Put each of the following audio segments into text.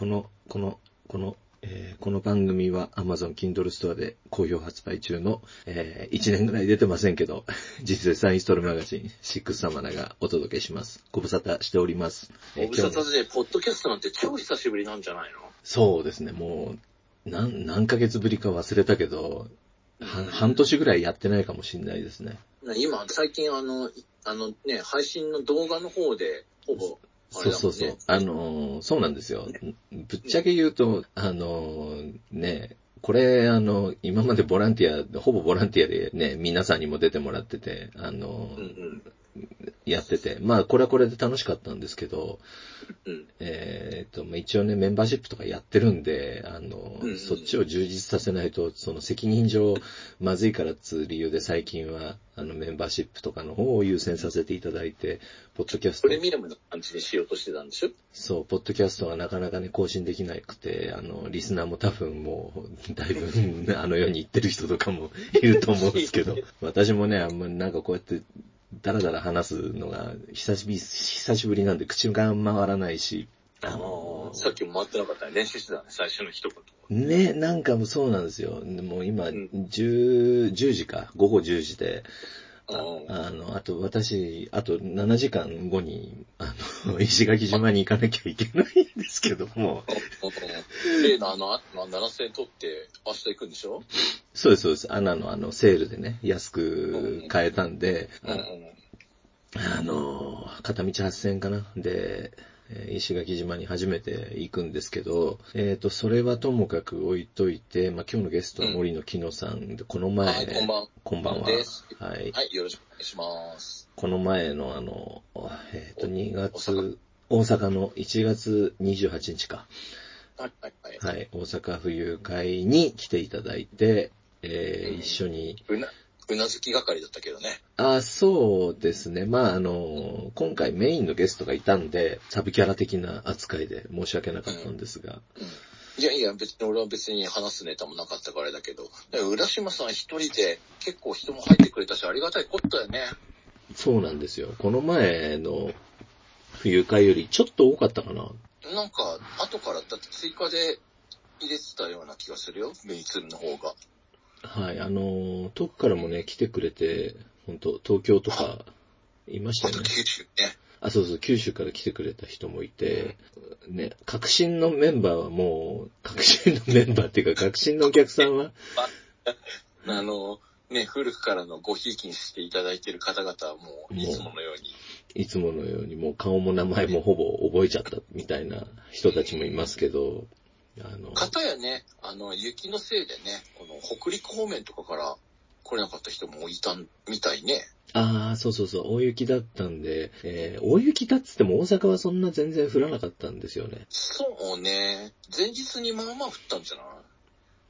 この、この、この、えーこの番組は Amazon Kindle Store で好評発売中の、え1年ぐらい出てませんけど、実際サインストールマガジン、シックスサマナがお届けします。ご無沙汰しております。えーご無沙汰で、ポッドキャストなんて超久しぶりなんじゃないの？そうですね、もう、何、何ヶ月ぶりか忘れたけど、は半年ぐらいやってないかもしれないですね。今、最近あの、いあのね、配信の動画の方で、ほぼ、あそう。そうそう。あのーそうなんですよ。ぶっちゃけ言うと、あのーね、これ、あの、今までボランティア、ほぼボランティアでね、皆さんにも出てもらってて、あのーうんうん。やってて、まあ、これはこれで楽しかったんですけど、うん。えーっと、まあ一応ね、メンバーシップとかやってるんで、あの、うんうんそっちを充実させないと、その責任上、まずいからっつう理由で最近は、あの、メンバーシップとかの方を優先させていただいて、ポッドキャスト。プレミアムの感じにしようとしてたんでしょ？そう、ポッドキャストがなかなかね、更新できなくて、あの、リスナーも多分もう、だいぶ、あの世に行ってる人とかもいると思うんですけど、私もね、あんまなんかこうやって、だらだら話すのが、久しぶり、久しぶりなんで口が回らないし、あの、さっきも回ってなかったね。練習してたね、最初の一言。ね、なんかもうそうなんですよ。でもう今、ん10、10時か、午後10時で、あの、あと私、あと7時間後に、あの、石垣島に行かなきゃいけないんですけども、例のあの、あまあ、7000円取って明日行くん。でしょそうです、そうです。アナのあの、セールでね、安く買えたん。で。あの、片道8000円かな。で、えー石垣島に初めて行くんですけど、えっ、と、それはともかく置いといて、まあ、今日のゲストは森野木野さんで、この前、はい、こんばんこんばんは。はい。はい、よろしくお願いします。この前のあの、えっ、と、2大月、大阪の1月28日か。はい、はい、はい。はい。大阪冬会に来ていただいて、えーうん一緒にうな、うなずき係だったけどね。あ、そうですね。まあ、あの、今回メインのゲストがいたんで、サブキャラ的な扱いで申し訳なかったんですが、うん。いやいや、別に俺は別に話すネタもなかったからだけど、浦島さん一人で結構人も入ってくれたし、ありがたいことだよね。そうなんですよ。この前の冬会よりちょっと多かったかな。なんか、後からだって追加で入れてたような気がするよ、メイツルの方が。はい。あの、遠くからもね、来てくれて、本当東京とか、いましたよね。九州ね。あ、そうそう、九州から来てくれた人もいて、ね、革新のメンバーはもう、革新のメンバーっていうか、革新のお客さんは、あの、ね、古くからのごひいきにしていただいている方々はもう、いつものように。いつものようにもう顔も名前もほぼ覚えちゃったみたいな人たちもいますけど、あの、かたやね、あの、雪のせいでね、この北陸方面とかから来れなかった人もいたみたいね。ああ、そうそうそう、大雪だったんで、えー大雪だっつっても大阪はそんな全然降らなかったんですよね。そうね。前日にまあまあ降ったんじゃない？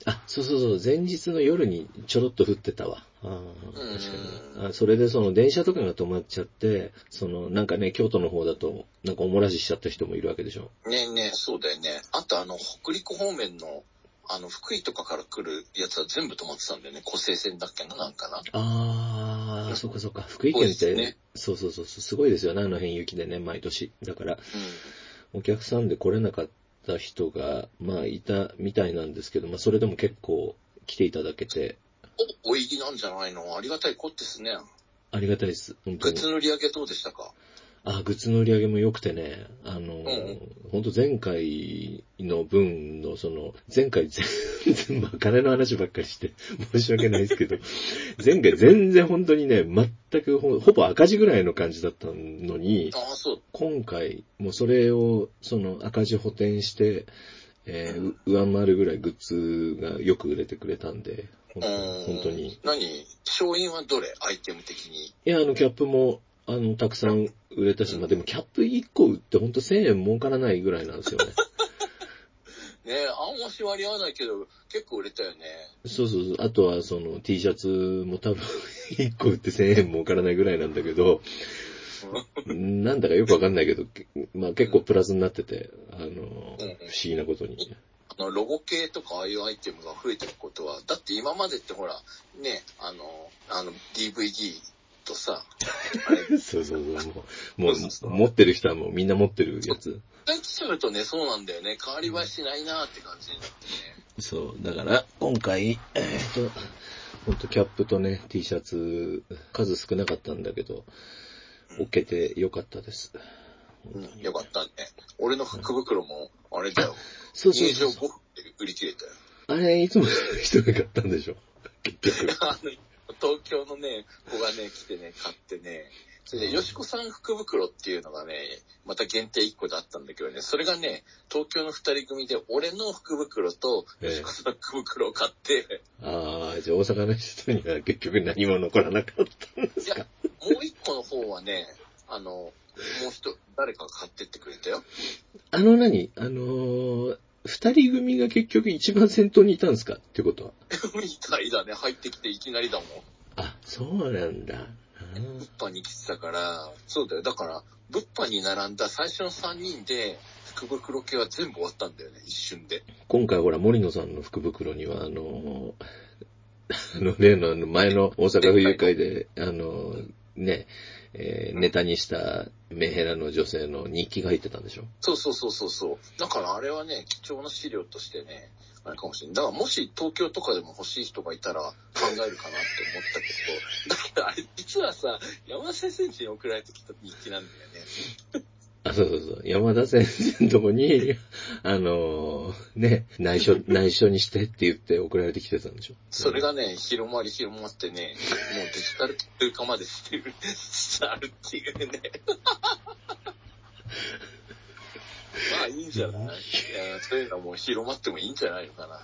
あ、そうそうそう、前日の夜にちょろっと降ってたわ。ああ、うん確かに。あそれでその電車とかが止まっちゃって、そのなんかね、京都の方だと、なんかおもらししちゃった人もいるわけでしょ。ねえねえ、そうだよね。あとあの、北陸方面の、あの、福井とかから来るやつは全部止まってたんだよね。湖西線だっけな、なんかな。ああ、そっかそっか。福井県って、ねそうそうそう、すごいですよね、あの辺雪でね、毎年。だから、うお客さんで来れなかった人が、まあ、いたみたいなんですけど、まあ、それでも結構来ていただけて、ん。お、お入りなんじゃないの？ありがたいこってですね。ありがたいです、グッ。ズの売り上げどうでしたか？あ、グッズの売り上げも良くてね、あの、本当前回の分の、その、前回全然、まあ、金の話ばっかりして、申し訳ないですけど、前回全然本当にね、全くほほぼ赤字ぐらいの感じだったのに、ああ、そう。今回、もうそれを、その赤字補填して、えーう上回るぐらいグッズがよく売れてくれたんで、本当に。何？勝因はどれ？アイテム的に。いや、あの、キャップも、あの、たくさん売れたし、まあでもキャップ1個売って本当1000円儲からないぐらいなんですよね。ねえ、あんまし割り合わないけど、結構売れたよね。そうそうそう。あとはその T シャツも多分1個売って1000円儲からないぐらいなんだけど、なんだかよくわかんないけど、けまあ結構プラスになってて、あの、不思議なことに。あの、ロゴ系とかああいうアイテムが増えてることは、だって今までってほら、ね、あの、あの、DVD とさ、そうそうそう、もう、もそう持ってる人はもうみんな持ってるやつ。来ちゃうとね、そうなんだよね。変わり映えしないなって感じになってね。そう、だから、今回、えっ、と、ほんとキャップとね、T シャツ、数少なかったんだけど、置けてよかったです。うん、よかったね。俺の福袋も、あれだよ。そうそう入場そう。5分で売り切れたよ。あれ、いつも人が買ったんでしょ？結局。あの、東京のね、子がね、来てね、買ってね、それで、よしこさん福袋っていうのがね、また限定1個であったんだけどね、それがね、東京の2人組で、俺の福袋と、ええ。よしこさん福袋を買って、ああ、じゃあ大阪の人には結局何も残らなかったんですか？いや、もう1個の方はね、あの、もう一人、誰かが買ってってくれたよ。あの何？あのー二人組が結局一番先頭にいたんですかってことは？みたいだね、入ってきていきなりだもん。あ、そうなんだ。物販に来てたから、そうだよ。だから、物販に並んだ最初の3人で、福袋系は全部終わったんだよね、一瞬で。今回ほら、森野さんの福袋には、あのーあの、例のあの前の大阪府友会で、あのーね、えーネタにしたメヘラの女性の日記が入ってたんでしょ？そうそうそうそうそう。だからあれはね、貴重な資料としてね、あれかもしれない。だからもし東京とかでも欲しい人がいたら考えるかなって思ったけど、だけどあれ実はさ、山田先生に送られてきた日記なんだよね。あ、そうそうそう。山田先生のとこに、あのーね、内緒、内緒にしてって言って送られてきてたんでしょ？それがね、広まり広まってね、もうデジタル通貨までしてる、しちゃうっていうね。まあいいんじゃない？いやそういうのはもう広まってもいいんじゃないのかな。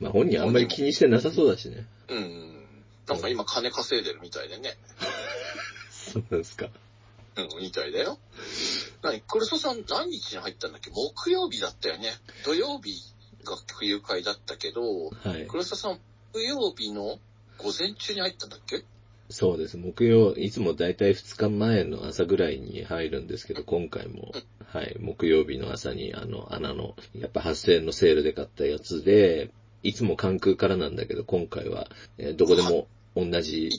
まあ本人あんまり気にしてなさそうだしね。うん。なんか今金稼いでるみたいでね。そうなんですか。うん、みたいだよ。何クルソさん何日に入ったんだっけ？木曜日だったよね。土曜日が冬会だったけど、はいク。ルソさん木曜日の午前中に入ったんだっけ？そうです。木曜、いつもだいたい2日前の朝ぐらいに入るんですけど、今回も、はい、木曜日の朝に、あの、穴の、やっぱ8000円のセールで買ったやつで、いつも関空からなんだけど、今回は、えーどこでも同じ。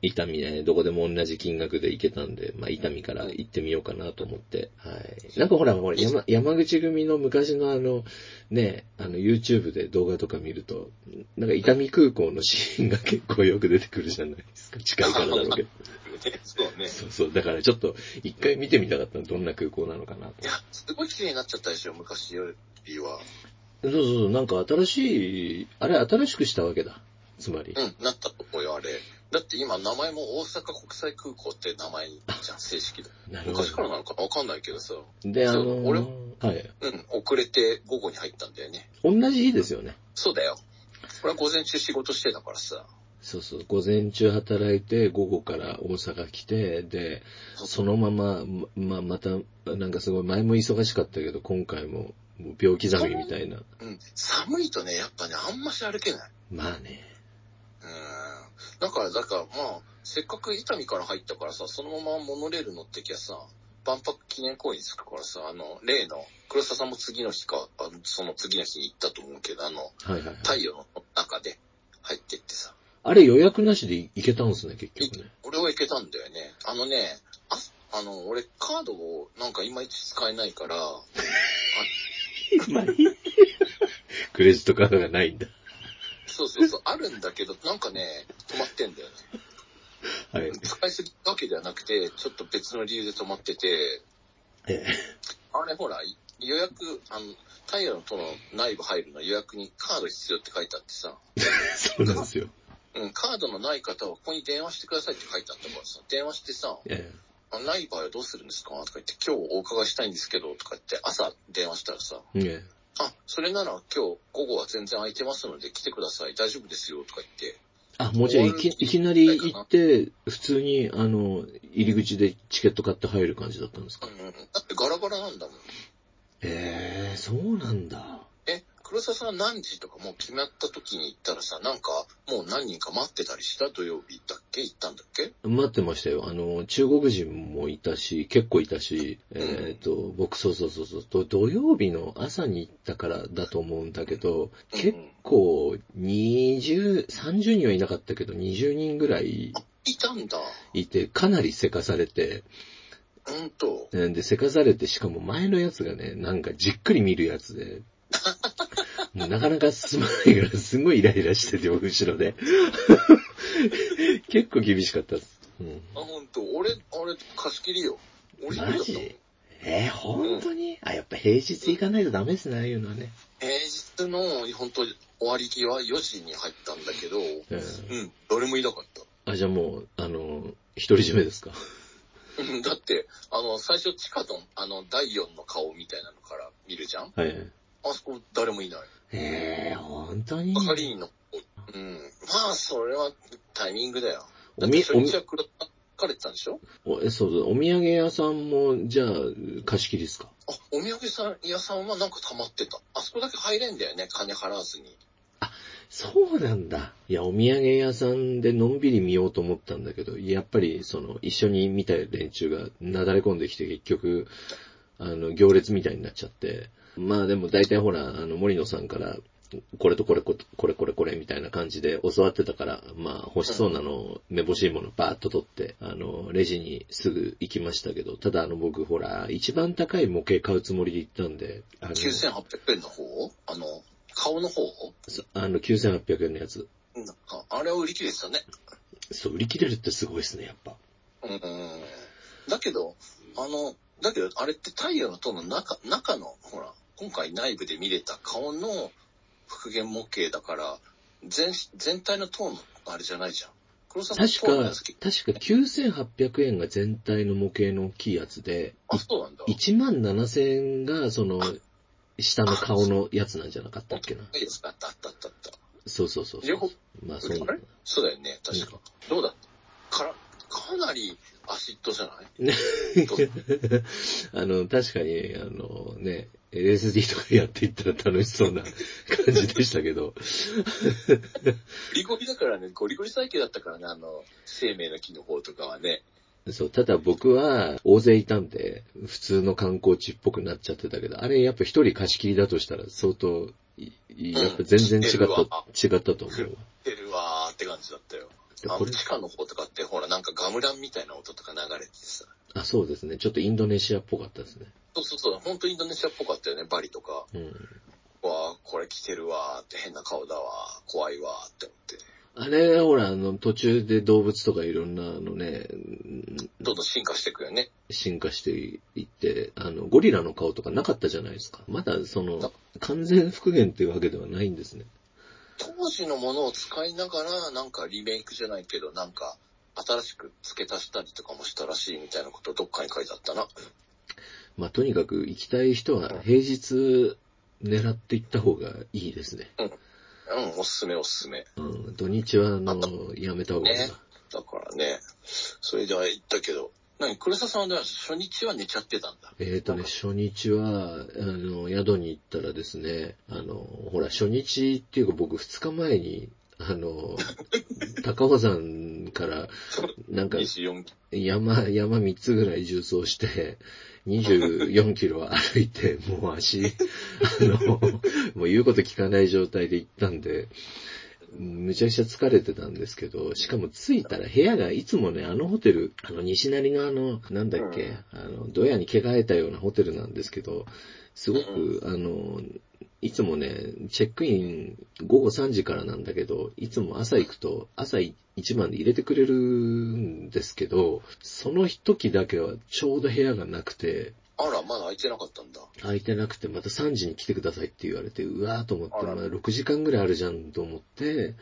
伊丹ね、どこでも同じ金額で行けたんで、まあ、伊丹から行ってみようかなと思って。はい。なんかほら、ほら山山口組の昔のあの、ね、あの、YouTube で動画とか見ると、なんか伊丹空港のシーンが結構よく出てくるじゃないですか。近いからだろうけど。そうね。そうそう。だからちょっと、一回見てみたかったのどんな空港なのかなとい。や、すごい綺麗になっちゃったでしょ、昔よりは。そうそうそう、なんか新しい、あれ新しくしたわけだ。つまり。うん、なったと思うよ、あれ。だって今名前も大阪国際空港って名前じゃん、正式で。昔からなのかなわかんないけどさ。ど。で、あのそう俺はい。うん、遅れて午後に入ったんだよね。同じ日ですよね。そうだよ。これは午前中仕事してたからさ。そうそう。午前中働いて、午後から大阪来て、で、そのまま、ま、また、なんかすごい、前も忙しかったけど、今回も、もう秒刻みみたいな。うん。寒いとね、やっぱね、あんまし歩けない。まあね。うん。だから、だから、まあ、せっかく伊丹から入ったからさ、そのままモノレール乗ってきゃさ、万博記念公園に着くからさ、あの、例の、黒沢さんも次の日か、あのその次の日に行ったと思うけど、あの、はいはいはい。太陽の中で入ってってさ。あれ予約なしで行けたんですね、結局ね。俺は行けたんだよね。あのね、あ、あの、俺カードをなんかいまいち使えないから、まあ。クレジットカードがないんだ。そうそうそう、あるんだけど、なんかね、止まってんだよね。はい。使いすぎたわけではなくて、ちょっと別の理由で止まってて、えあれほら、予約、あの、太陽の塔の内部入るの予約にカード必要って書いてあってさ、え そうなんですよ。うん、カードのない方はここに電話してくださいって書いてあったからさ、電話してさ、えあない場合はどうするんですか？とか言って、今日お伺いしたいんですけど、とか言って、朝電話したらさ、ええあ、それなら今日午後は全然空いてますので来てください。大丈夫ですよ。とか言って。あ、もうじゃあいき、いきなり行って、普通に、あの、入り口でチケット買って入る感じだったんですか？うん、だってガラガラなんだもん。ええそうなんだ。え、黒沢さんは何時とかもう決まった時に行ったらさ、なんかもう何人か待ってたりした土曜日だっけ？行ったんだっけ？待ってましたよ。あの、中国人もいたし、結構いたし、えっ、と、僕、そうそうそうそう、と土曜日の朝に行ったからだと思うんだけど、結構、20、30人はいなかったけど、20人ぐらい、いたんだ。いて、かなりせかされて、ほんと。で、せかされて、しかも前のやつがね、なんかじっくり見るやつで、なかなか進まないから、すごいイライラしてて、後ろで。結構厳しかったです。うんあ、ほんと？俺、俺、貸し切りよ。俺マジ？えー、本当に、あ、やっぱ平日行かないとダメですね、ああいうのはね。平日の、本当終わり際4時に入ったんだけど、うん。うん、誰もいなかった。あ、じゃあもう、あの、独り占めですか？うんだって、あの、最初地下の、あの、第4の顔みたいなのから見るじゃんはい。あそこ誰もいない。えー、本当に？係員の、うん。まあ、それはタイミングだよ。おみだって初日はくらかれてたんでしょ？おえそうそう、お土産屋さんも、じゃあ、貸し切りですか？あ、お土産屋さんはなんか溜まってた。あそこだけ入れんだよね、金払わずに。そうなんだ。いや、お土産屋さんでのんびり見ようと思ったんだけど、やっぱり、その、一緒に見た連中がなだれ込んできて、結局、あの、行列みたいになっちゃって。まあでも大体ほら、あの、森野さんから、これとこれここれこれこれみたいな感じで教わってたから、まあ欲しそうなのを、めぼしいものバーッと取って、あの、レジにすぐ行きましたけど、ただあの僕ほら、一番高い模型買うつもりで行ったんで、あの、9800円の方？あの、顔の方？そあの9800円のやつ。なんか、あれは売り切れてたね。そう、売り切れるってすごいですね、やっぱ。うんうん。だけど、あの、だけど、あれって太陽の塔の中、中の、ほら、今回内部で見れた顔の復元模型だから、全、全体の塔のあれじゃないじゃん。黒沢確かさん塔のやつ、確か9800円が全体の模型の大きいやつで、あ、そうなんだ。1万7000円がその、下の顔のやつなんじゃなかったっけな。いいですかあったあったあったあった。そうそうそうそう。両方？まあそうあれ？そうだよね、確か。どうだった？から、かなりアシッドじゃない？あの、確かに、あのね、LSD とかやっていったら楽しそうな感じでしたけど、ゴリゴリだからね、ゴリゴリ最強だったからね、あの、生命の木の方とかはね。そう、ただ僕は大勢いたんで、普通の観光地っぽくなっちゃってたけど、あれやっぱ一人貸し切りだとしたら相当、やっぱ全然違った、うん違ったと思うわ。出るわーって感じだったよ。あの地下の方とかって、ほら、なんかガムランみたいな音とか流れててさ。あ、そうですね。ちょっとインドネシアっぽかったですね。そうそうそう、ほんとインドネシアっぽかったよね、バリとか。うん。わー、これ来てるわーって変な顔だわー、怖いわーって思って。あれ、ほら、あの、途中で動物とかいろんなのね、うんどんどん進化していくよね。進化していって、あの、ゴリラの顔とかなかったじゃないですか。まだ、その、完全復元っていうわけではないんですね。当時のものを使いながら、なんかリメイクじゃないけど、なんか、新しく付け足したりとかもしたらしいみたいなことどっかに書いてあったな。まあ、とにかく行きたい人は平日狙って行った方がいいですね。うん、おすすめおすすめ。うん、土日は、あの、やめた方がいいな。ねだからね、それでは言ったけど、何黒沢さんは初日は寝ちゃってたんだ。えっ、ー、とね、初日は、あの、宿に行ったらですね、あの、ほら、初日っていうか僕2日前に、あの、高尾山から、なんか、24山、山3つぐらい重走して、24キロ歩いて、もう足、あの、もう言うこと聞かない状態で行ったんで、むちゃくちゃ疲れてたんですけど、しかも着いたら部屋がいつもね、あのホテル、あの西成のあの、なんだっけ、あの、ドヤに着替えたようなホテルなんですけど、すごく、あの、いつもね、チェックイン午後3時からなんだけど、いつも朝行くと朝一番で入れてくれるんですけど、その時だけはちょうど部屋がなくて、あら、まだ空いてなかったんだ。空いてなくてまた3時に来てくださいって言われて、うわーと思って、まあ6時間ぐらいあるじゃんと思って、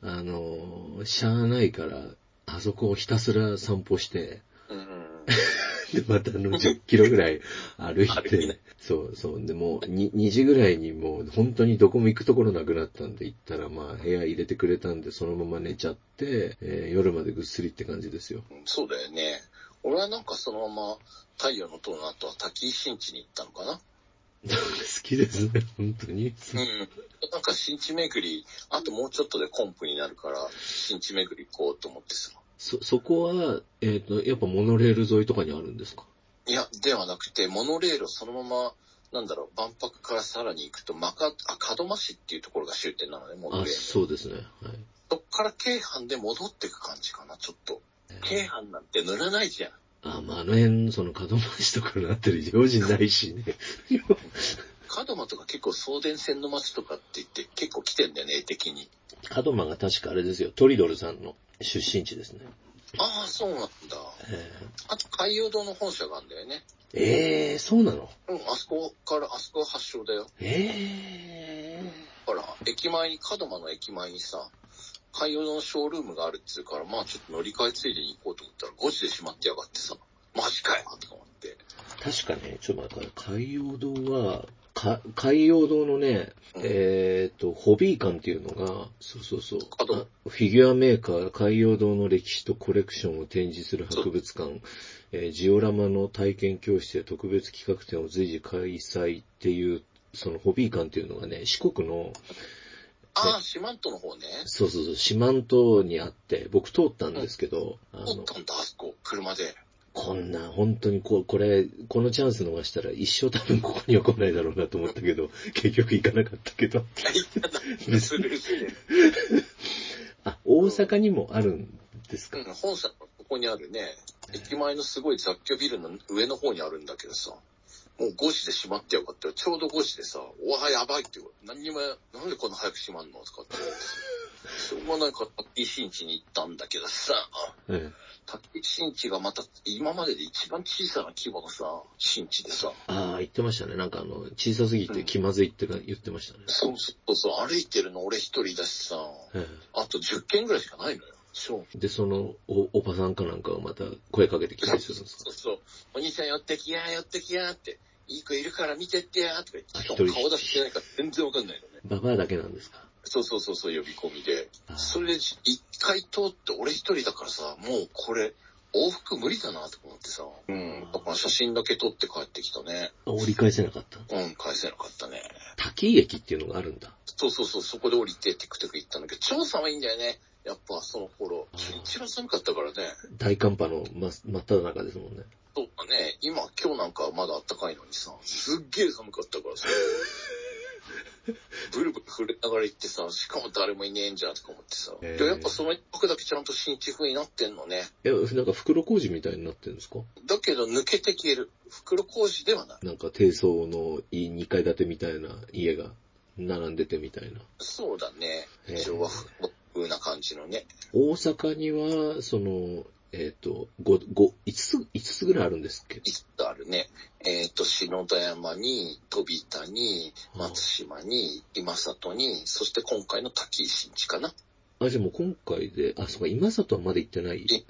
あの、しゃあないから、あそこをひたすら散歩して、うんうん。で、またあの10キロぐらい歩いてね、そうそう。でもう 2, 2時ぐらいにもう本当にどこも行くところなくなったんで行ったらまあ部屋入れてくれたんでそのまま寝ちゃって、えー夜までぐっすりって感じですよ。そうだよね。俺はなんかそのまま太陽の塔の後は滝新地に行ったのかな？好きですね、本当に。うん。なんか新地巡り、あともうちょっとでコンプになるから、新地巡り行こうと思ってさ。そ、そこは、えっ、と、やっぱモノレール沿いとかにあるんですか？いや、ではなくて、モノレールをそのまま、なんだろう、万博からさらに行くと、まか、あ、門真市っていうところが終点なのね、モノレーあ、ル。そうですね。はい。そっから京阪で戻ってく感じかな、ちょっと。京阪なんて塗らないじゃん。あ、まあ、あの辺、その門真市とかになってる用心ないしね。門真とか結構送電線の街とかって言って結構来てんだよね、絵的に。門真が確かあれですよ、トリドルさんの出身地ですね。ああ、そうなんだ。えあと海洋堂の本社があるんだよね。ー、えー、そうなの？うん、あそこから、あそこが発祥だよ。えほら、駅前に、門真の駅前にさ、海洋堂のショールームがあるっつうから、まあちょっと乗り換えついでに行こうと思ったら5時で閉まってやがってさ、マジかよとか思って。ー、確かね、ちょっと待って、海洋堂は、か海洋堂のね、うん。えっ、と、ホビー館っていうのが、そうそうそう、フィギュアメーカー海洋堂の歴史とコレクションを展示する博物館、えージオラマの体験教室や特別企画展を随時開催っていう、そのホビー館っていうのがね、四国の、ああ、四万十の方ね。そうそうそう、四万十にあって、僕通ったんですけど、あの、通ったんだ、あそこ、車で。こんな、本当にこう、これ、このチャンス逃したら一生多分ここには来ないだろうなと思ったけど、結局行かなかったけど。あ、大阪にもあるんですか、うん、本社のここにあるね、駅前のすごい雑居ビルの上の方にあるんだけどさ、もう5時で閉まってよかったよ。ちょうど5時でさ、おわ、やばいって言う何にも、なんでこんな早く閉まんのとかって。しょうがないから、滝井新地に行ったんだけどさ、ええ滝井新地がまた今までで一番小さな規模のさ、新地でさ、ああ、言ってましたね。なんかあの、小さすぎて気まずいってか言ってましたね。そうそうそう、歩いてるの俺一人だしさ、えあと10軒ぐらいしかないのよ。そう。えで、そのお、おばさんかなんかがまた声かけてきたりするんですか？そうそう。お兄さん寄ってきや、寄ってきやって。いい子いるから見てってや、とか言って。顔出してないから全然わかんないのね。ババアだけなんですか？そうそうそうそう、呼び込みでそれで一回通って俺一人だからさ、もうこれ、往復無理だなと思ってさ。うん。だから写真だけ撮って帰ってきたね。折り返せなかった？うん、返せなかったね。滝井駅っていうのがあるんだ。そうそうそう、そこで降りてテクテク行ったんだけど、超寒いんだよね。やっぱその頃あー。一番寒かったからね。大寒波の真真っ只中ですもんね。そうだね。今、今日なんかはまだ暖かいのにさ、すっげえ寒かったからさ。ブルブル震えながら行ってさ、しかも誰もいねえんじゃんとか思ってさ。へーで、やっぱその一泊だけちゃんと新地風になってんのね。え、なんか袋小路みたいになってるんですか？だけど抜けて消える。袋工事ではない。なんか低層の2階建てみたいな家が並んでてみたいな。そうだね。へー一応和風な感じのね。大阪には、その、えっ、と、5、5、5つ、5つぐらいあるんですっけ？いつあるね。えっ、と、篠田山に、飛田に、松島に、今里に、そして今回の滝井新地かな。あ、じゃあもう今回で、あ、そうか、今里はまだ行ってない？い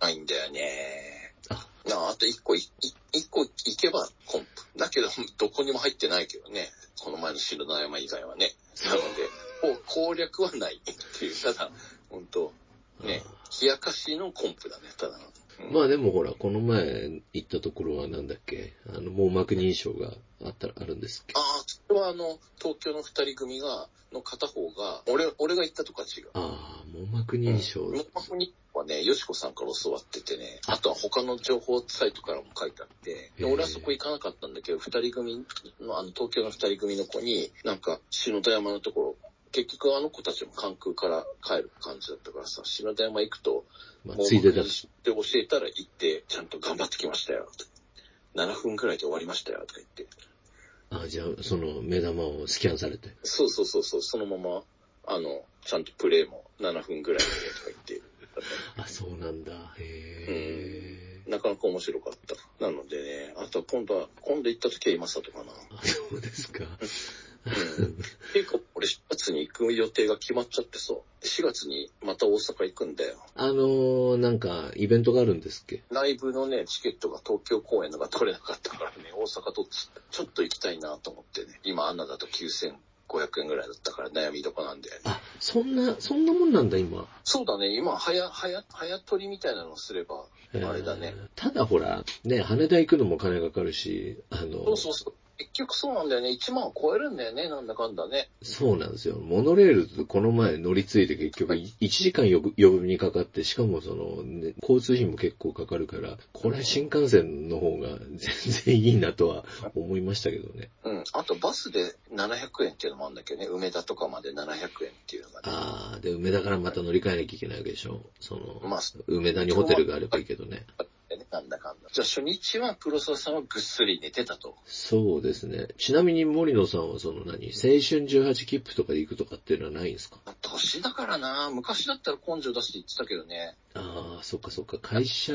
ないんだよね。あ、なあ、あと一個一個行けばコンプ。だけど、どこにも入ってないけどね。この前の篠田山以外はね。なので、こう攻略はないっていう、ただ、本当ね、冷やかしのコンプだね、ただの。うんまあでもほら、この前行ったところはなんだっけあの、網膜認証があった、あるんですっけああ、それはあの、東京の二人組が、の片方が、俺、俺が行ったとこは違う。ああ、網膜認証。うん。ここにはね、よしこさんから教わっててね、あとは他の情報サイトからも書いてあって、俺はそこ行かなかったんだけど、二人組の、あの、東京の二人組の子に、なんか、篠田山のところ、結局あの子たちも関空から帰る感じだったからさ、篠田山行くと、まあ、ついでだし。で教えたら行って、ちゃんと頑張ってきましたよ。7分くらいで終わりましたよ、とか言って。あじゃあ、その目玉をスキャンされて。そうそうそうそう、そのまま、あの、ちゃんとプレイも7分くらいでとか言って。あ、そうなんだ。へえ。なかなか面白かった。なのでね、あとは今度は、今度行った時は今里かな。あ、そうですか。うん。っていうか、俺4月に行く予定が決まっちゃってさ、4月にまた大阪行くんだよ。あのー、なんか、イベントがあるんですっけ？ライブのね、チケットが東京公演のが取れなかったからね、大阪とちょっと行きたいなと思ってね。今、アンナだと9500円ぐらいだったから悩みどこなんだよね。あ、そんな、そんなもんなんだ、今。そうだね、今、早、早、早取りみたいなのすれば、えーあれだね。ただほら、ね、羽田行くのも金かかるし、あの、そうそうそう。結局そうなんだよね。1万を超えるんだよね、なんだかんだね。そうなんですよ。モノレールとこの前乗り継いで結局1時間余分余分にかかって、しかもその、ね交通費も結構かかるから、これ新幹線の方が 全然いいなとは思いましたけどね。うん。あとバスで700円っていうのもあるんだけどね。梅田とかまで700円っていうのがね。ああ、で、梅田からまた乗り換えなきゃいけないわけでしょ。その、まあ、梅田にホテルがあればいいけどね。ね、なんだかんだ。じゃあ初日は黒沢さんはぐっすり寝てたと。そうですね。ちなみに森野さんはその何、青春18切符とかで行くとかっていうのはないんですか？年だからな昔だったら根性出して言ってたけどね。ああ、そっかそっか。会社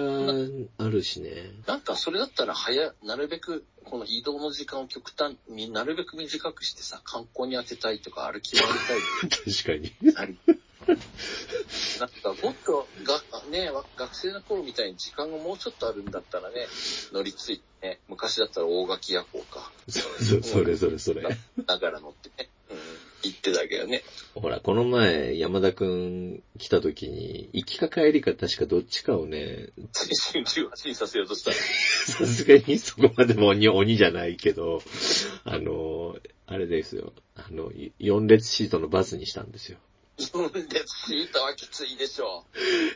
あるしね。なんかそれだったら早、なるべくこの移動の時間を極端になるべく短くしてさ、観光に当てたいとか歩き回りたい 確かに。なんかもっとが、ね、わ学生の頃みたいに時間がもうちょっとあるんだったらね、乗り継いでね、昔だったら大垣夜行か。そうそう、それそれそれ。だから乗ってね、うん、行ってたけどね。ほら、この前、山田くん来た時に、行きか帰りか確かどっちかをね、青春18にさせようとしたら。さすがにそこまでも鬼、鬼じゃないけど、あの、あれですよ。あの、4列シートのバスにしたんですよ。4列シートはきついでしょ。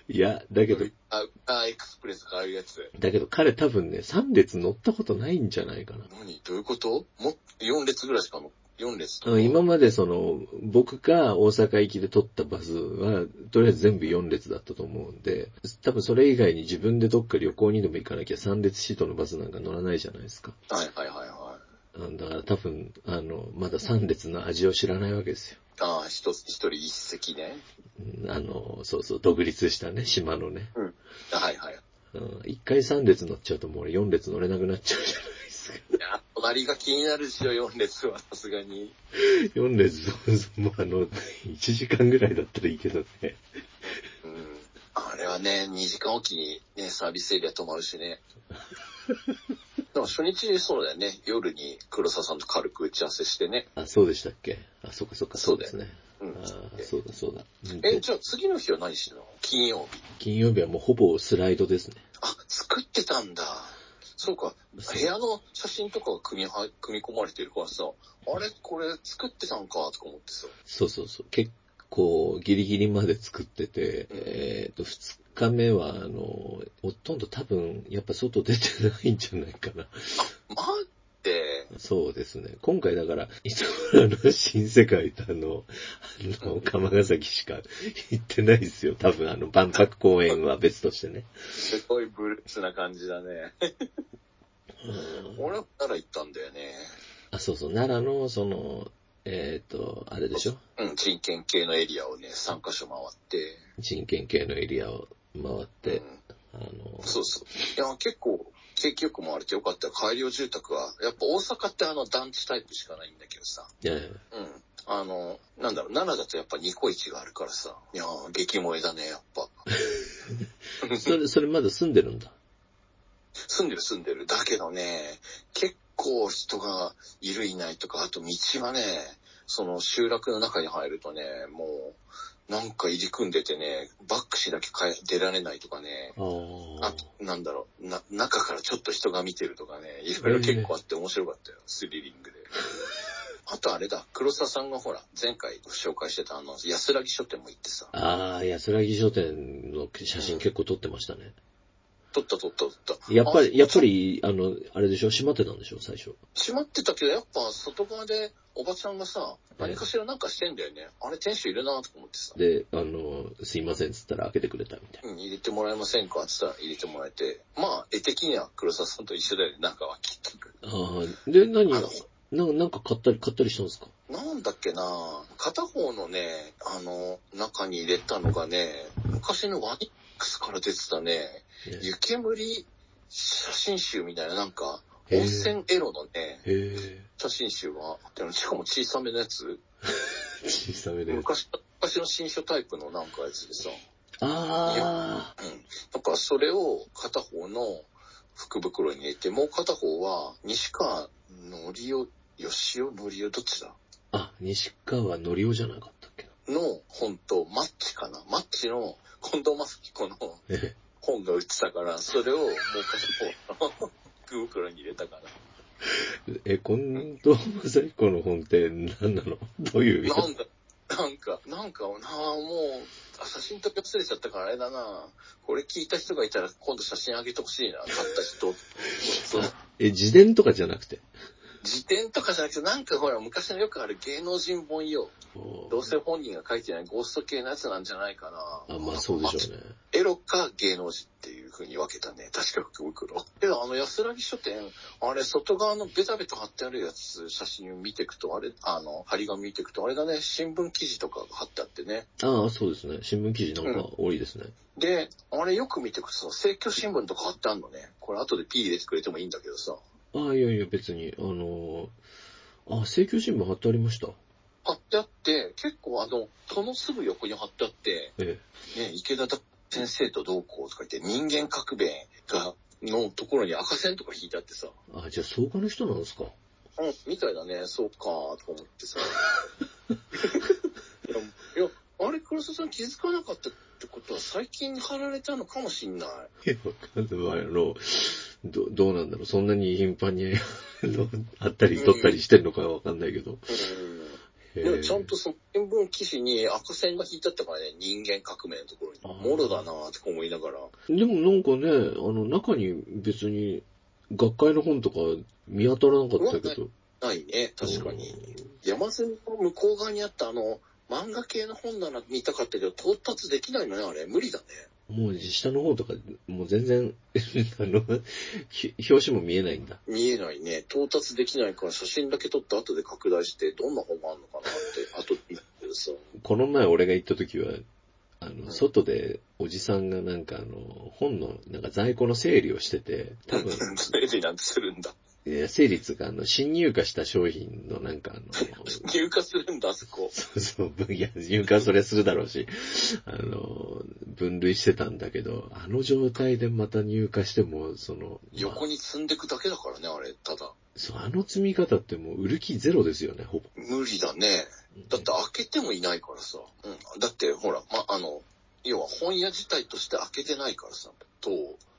いや、だけど、あ、あエクスプレス買うやつ。だけど彼多分ね、3列乗ったことないんじゃないかな。何？どういうこと？も4列ぐらいしかの、4列とか今までその、僕が大阪行きで取ったバスは、とりあえず全部4列だったと思うんで、多分それ以外に自分でどっか旅行にでも行かなきゃ3列シートのバスなんか乗らないじゃないですか。はいはいはいはい。うんだから多分、あの、まだ3列の味を知らないわけですよ。ああ、一つ、一人一席ね。うんあの、そうそう、独立したね、島のね。あはいはい。うん一回3列乗っちゃうともう俺4列乗れなくなっちゃうじゃないですか。いや、隣が気になるでしょ、4列は、さすがに。4列、もうあの、1時間ぐらいだったらいいけどね。うん。あれはね、2時間おきにね、サービスエリア泊まるしね。でも初日そうだよね、夜に黒沢さんと軽く打ち合わせしてね。あ、そうでしたっけ？あ、そっかそっか、そうですね。うんあーそうだそうだ。うんえ、じゃあ次の日は何してたの？金曜日。金曜日はもうほぼスライドですね。あ、作ってたんだ。そうか。部屋の写真とかが組みは、組み込まれてるからさ、あれ？これ作ってたんかとか思ってさ。そうそうそう。結構ギリギリまで作ってて、えっ、と、2日目は、あの、ほとんど多分、やっぱ外出てないんじゃないかな。待って、そうですね。今回だから、磯村の新世界とあの、あの、鎌ヶ崎しか行ってないですよ。多分あの、万博公園は別としてね。すごいブルースな感じだね。うん俺は奈良行ったんだよね。あ、そうそう。奈良の、その、えっ、と、あれでしょ？うん、人権系のエリアをね、3カ所回って。人権系のエリアを回って、うんあの、そうそう。いや、結構、景気よく回れてよかったよ。改良住宅は。やっぱ大阪ってあの団地タイプしかないんだけどさ。うん。あの、なんだろう、奈良だとやっぱニコイチがあるからさ。いやー、激萌えだね、やっぱ。それ、それまだ住んでるんだ？住んでる住んでる。だけどね、結構人がいるいないとか、あと道がね、その集落の中に入るとね、もう、なんか入り組んでてね、バックしなきゃ帰出られないとかね。ああと、なんだろう、な、中からちょっと人が見てるとかね、いろいろ結構あって面白かったよ。スリリングで。あとあれだ、黒沢さんがほら、前回ご紹介してたあの、安らぎ書店も行ってさ、ああ、安らぎ書店の写真結構撮ってましたね。撮った撮った撮った。やっぱり、あやっぱ。り、あの、あれでしょ？閉まってたんでしょ？最初。閉まってたけど、やっぱ外側でおばちゃんがさ、何かしらなんかしてんだよね。あれ店主いるなとか思ってさ。で、あの、すいませんっつったら開けてくれたみたいな。うん、入れてもらえませんかって言ったら入れてもらえて。まあ、絵的には黒沢さんと一緒だよね、中はきっと。ああ、で、何あのななんか買ったり、買ったりしたんですか？なんだっけな片方のね、あの、中に入れたのがね、昔のワニックスから出てたね、ね湯煙写真集みたいな、なんか、温泉エロのね。写真集が、でもしかも小さめのやつ、小さめで。昔、昔の新書タイプのなんかやつでさ、ああ。うん。なんかそれを片方の福袋に入れて、もう片方は西川のりお、吉尾のりおどっちだ？あ、西川のりおじゃなかったっけな。の本とマッチかなマッチの近藤正彦のえ本が売ってたから、それをもう片方の 福袋に入れたから。え、近藤正彦の本って何なの？どういうなんだ、なんか、なんかなあ、もう、あ写真撮り忘れちゃったからあれだな。これ聞いた人がいたら今度写真あげてほしいな、買った人。そう。え、自伝とかじゃなくて？辞典とかじゃなくて、なんかほら、昔のよくある芸能人本よ。どうせ本人が書いてないゴースト系のやつなんじゃないかな。あ、まあそうでしょうね。エロか芸能人っていう風に分けたね。確か福袋。けどあの安らぎ書店、あれ外側のベタベタ貼ってあるやつ、写真見ていくと、あれ、あの、張り紙見ていくと、あれだね、新聞記事とかが貼ってあってね。ああ、そうですね。新聞記事なんか多いですね。で、あれよく見ていくとさ、政教新聞とか貼ってあるのね。これ後で P 入れてくれてもいいんだけどさ。ああ、いやいや別に、あのーあ、請求新聞貼ってありました。貼ってあって、結構あの、そのすぐ横に貼ってあって、えね、池田先生とどうこうとか言って、人間革命が、のところに赤線とか引いてあってさ、え。あ、じゃあ創価の人なんですか？うん、みたいだね、そうか、とか思ってさ。あれ、黒沢さん気づかなかったってことは、最近貼られたのかもしんない。いや、わかんない。あの、ど、どうなんだろう。そんなに頻繁に、あったり取ったりしてんのかわかんないけど。うん。へでもちゃんとその新聞記事に赤線が引いてあったからね、人間革命のところにあ。ーもろだなぁって思いながら。でもなんかね、あの、中に別に、学会の本とか見当たらなかったけど。ないね、確かに。山線の向こう側にあったあの、漫画系の本棚見たかったけど、到達できないのね、あれ。無理だね。もう下の方とか、もう全然、あの、ひ表紙も見えないんだ。見えないね。到達できないから写真だけ撮って後で拡大して、どんな本があるのかなって、後で見てさ。この前俺が行った時は、あの、うん外でおじさんがなんかあの、本のなんか在庫の整理をしてて、多分、整理なんてするんだ。いや整理っつうか、あの、新入荷した商品のなんかあの、入荷するんだ、あそこ。そうそう、分野、入荷はそれするだろうし、あの、分類してたんだけど、あの状態でまた入荷しても、その、まあ横に積んでくだけだからね、あれ、ただ。そう、あの積み方ってもう売る気ゼロですよね、ほぼ。無理だね。だって開けてもいないからさ。うん。だって、ほら、ま、あの、要は本屋自体として開けてないからさ。と、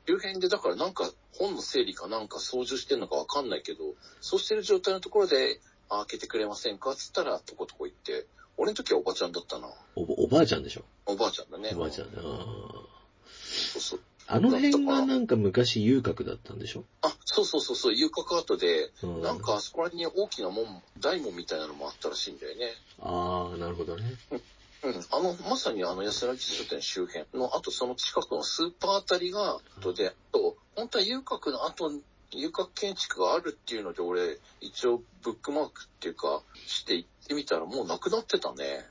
周辺でだからなんか本の整理かなんか操縦してんのかわかんないけど、そうしてる状態のところで、あ開けてくれませんかつったら、とことこ行って、俺の時はおばちゃんだったな。おおばあちゃんでしょ？おばあちゃんだね。おばあちゃん。あーそうそう。あの辺がなんか昔遊郭だったんでしょ？あ、そうそうそうそう、遊郭跡で、うんなんかあそこらに大きな門、大門みたいなのもあったらしいんだよね。ああ、なるほどね。うん、あの、まさにあの安らぎ書店周辺の、あとその近くのスーパーあたりが、とで、あと、本当は遊郭の後、遊郭建築があるっていうので、俺、一応ブックマークっていうか、して行ってみたらもうなくなってたね。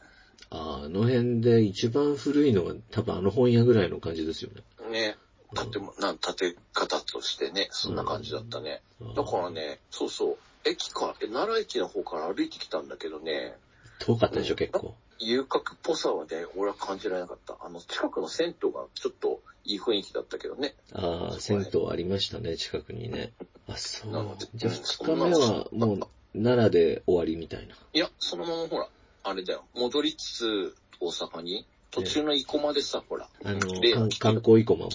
あーあの辺で一番古いのが多分あの本屋ぐらいの感じですよね。ね。建ても、なん、建て方としてね、そんな感じだったね。だからね、そうそう、駅から、え奈良駅の方から歩いてきたんだけどね、遠かったでしょ、結構。遊郭っぽさはね、俺は感じられなかった。あの、近くの銭湯がちょっといい雰囲気だったけどね。ああ、銭湯ありましたね、近くにね。あ、そうなので。じゃあうん二日目はもう奈良で終わりみたいな。いや、そのままほら、あれだよ、戻りつつ、大阪に、途中の生駒でさ、ほら、あの、観観光生駒も、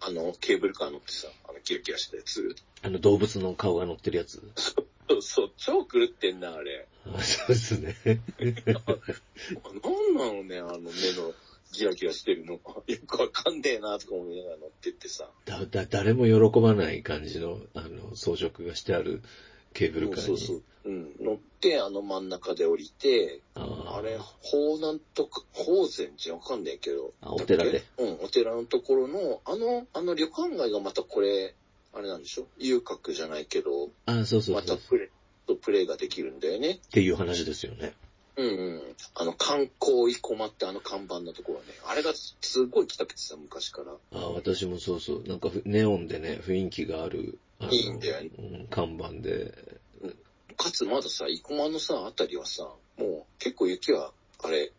あの、ケーブルカー乗ってさ、あの、キラキラしたやつ。あの動物の顔が乗ってるやつ。そ うそう、超狂ってんな、あれ。あ そうですね。なんなのね、あの目のギラギラしてるの。よくわかんねえな、とか思いながら乗ってってさ。だ、だ、誰も喜ばない感じの、あの、装飾がしてあるケーブルカーに。そうそう。うん。乗って、あの真ん中で降りて、あーあれ、法なんとか、法禅寺わかんねえけど。あお寺でうん、お寺のところの、あの、あの旅館街がまたこれ、あれなんでしょ？遊郭じゃないけど、あ、そうそうまそう。ったプレプレイができるんだよね。ていう話ですよね。うんうん。あの、観光生駒ってあの看板のところね。あれがすごい来たくてさ、昔から。あ私もそうそう。なんかふネオンでね、雰囲気がある。あのいいんだよねうん看板で。かつまださ、生駒のさ、あたりはさ、もう結構雪は、あれ、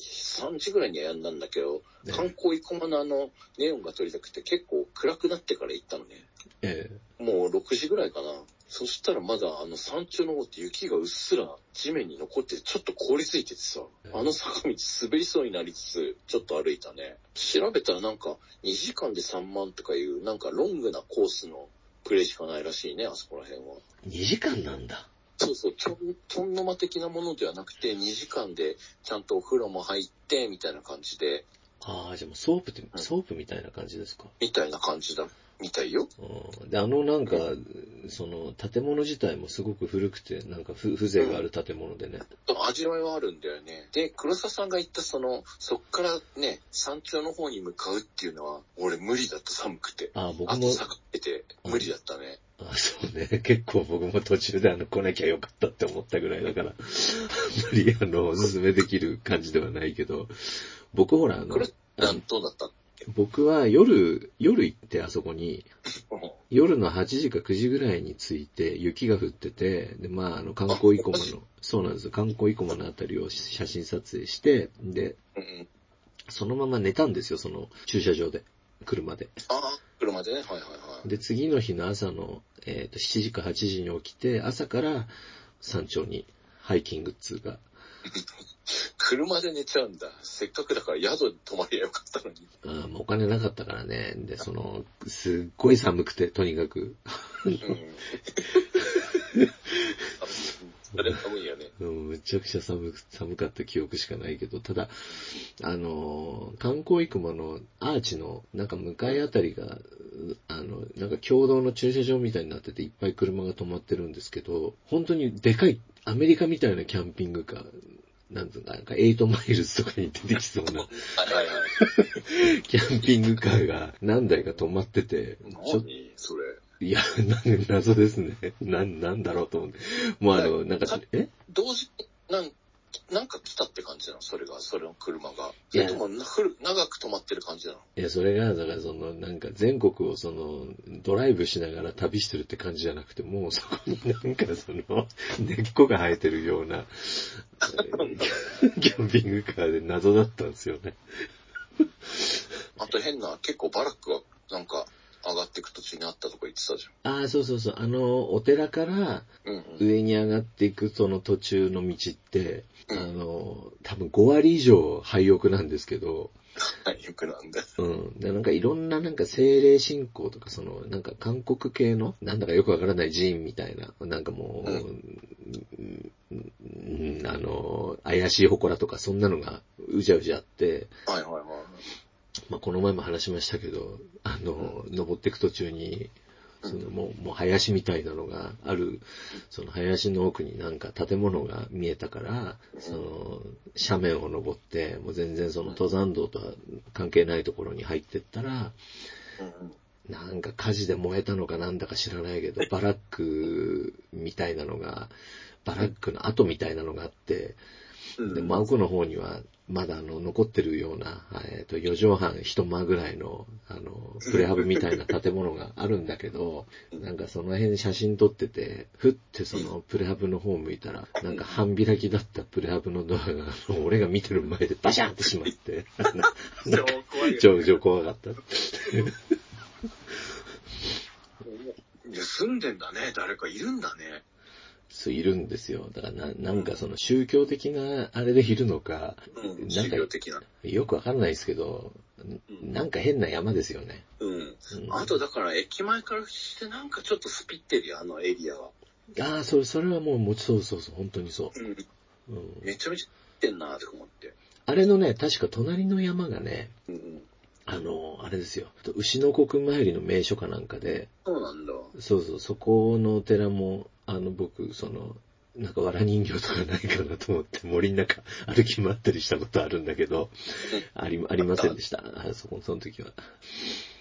3時ぐらいにはやんだんだけど、ね観光生駒のあの、ネオンが撮りたくて結構暗くなってから行ったのね。えもう6時ぐらいかな。そしたらまだあの山頂の方って雪がうっすら地面に残っててちょっと凍りついててさ、あの坂道滑りそうになりつつちょっと歩いたね。調べたらなんか2時間で3万とかいうなんかロングなコースのくらいしかないらしいね、あそこら辺は。2時間なんだ。そうそう、ちょん、ちょんの間的なものではなくて、2時間でちゃんとお風呂も入って、みたいな感じで、ああ、じゃあもうソープって、んソープみたいな感じですか？みたいな感じだ、みたいよ。うんで、あのなんか、その建物自体もすごく古くて、なんかふ風情がある建物でね。味わいはあるんだよね。で、黒沢さんが言ったその、そっからね、山頂の方に向かうっていうのは、俺無理だった、寒くて。ああ、僕もあと、下がってて、無理だったね。あそうね。結構僕も途中であの、来なきゃよかったって思ったぐらいだから、あんまりあの、おすすめできる感じではないけど、僕ほら、あのどうだった僕は夜、夜行ってあそこに、うん夜の8時か9時ぐらいに着いて、雪が降ってて、で、まあ、あの、観光生駒あマジ？の、そうなんですよ、観光生駒のあたりを写真撮影して、で。そのまま寝たんですよ、その駐車場で、車で。ああ、車でね、はいはいはい。で、次の日の朝の、えっ、と、7時か8時に起きて、朝から山頂にハイキングっつうか、車で寝ちゃうんだ。せっかくだから宿に泊まりゃよかったのに。あーもうお金なかったからね。で、その、すっごい寒くて、とにかく。うん。それ寒いよね。うん、めちゃくちゃ寒く、寒かった記憶しかないけど、ただ、あのー、観光生駒のアーチの、なんか向かいあたりが、あの、なんか共同の駐車場みたいになってていっぱい車が止まってるんですけど、本当にでかい、アメリカみたいなキャンピングカー、なんつうか、なんか8マイルズとかに出てきそうな。キャンピングカーが何台か止まってて、ちょっと何それ。いや、なんか謎ですね。なん、なんだろうと思って。もうあの、なんか、え？同時に、なん、なんか来たって感じなの？それが、それの車が。いやそれともな、ふる長く止まってる感じなの？いや、それが、だからその、なんか全国をその、ドライブしながら旅してるって感じじゃなくて、もうそこになんかその、根っこが生えてるような、キャンピングカーで謎だったんですよね。あと変な、結構バラックが、なんか、上がっていく途中にあったとか言ってたじああ、そうそうそう、あの、お寺からゃん。うんうん。上に上がっていくその途中の道って、あうんの、多分5割以上廃屋なんですけど、はい、よくなんだ。うん。で、なんかいろんななんか精霊信仰とか、その、なんか韓国系の、なんだかよくわからない寺院みたいな、なんかもう、うんうんあの、怪しい祠とかそんなのがうじゃうじゃあって、はいはいはい。まあこの前も話しましたけど、あの、登っていく途中に、そのもう、もう林みたいなのがある、その林の奥になんか建物が見えたから、その、斜面を登って、もう全然その登山道とは関係ないところに入ってったら。なんか火事で燃えたのかなんだか知らないけど、バラックみたいなのが、バラックの跡みたいなのがあって、うんで、真奥の方には、まだあの、残ってるような、えっ、と、4畳半一間ぐらいの、あの、プレハブみたいな建物があるんだけど、なんかその辺写真撮ってて、ふってそのプレハブの方を向いたら、なんか半開きだったプレハブのドアが、俺が見てる前でバシャンってしまって、超怖いよ。超、超怖かった。いや、住んでんだね。誰かいるんだね。そう、いるんですよ。だからな、なんかその宗教的なあれでいるのか、うん。なんか。よくわかんないですけど、なんか変な山ですよね。うん。うんあとだから駅前からしてなんかちょっとスピってるよ、あのエリアは。ああ、それ、それはもう、もうそうそうそう、本当にそうん。う。うん、めちゃめちゃってんなとか思って。あれのね、確か隣の山がね、うんうん。あの、あれですよ、牛の国参りの名所かなんかで、そうなんだ。そうそう、そこのお寺も、あの、僕、その、なんか、藁人形とかないかなと思って森の中歩き回ったりしたことあるんだけど、あり、ありませんでした。あそこ、その時は。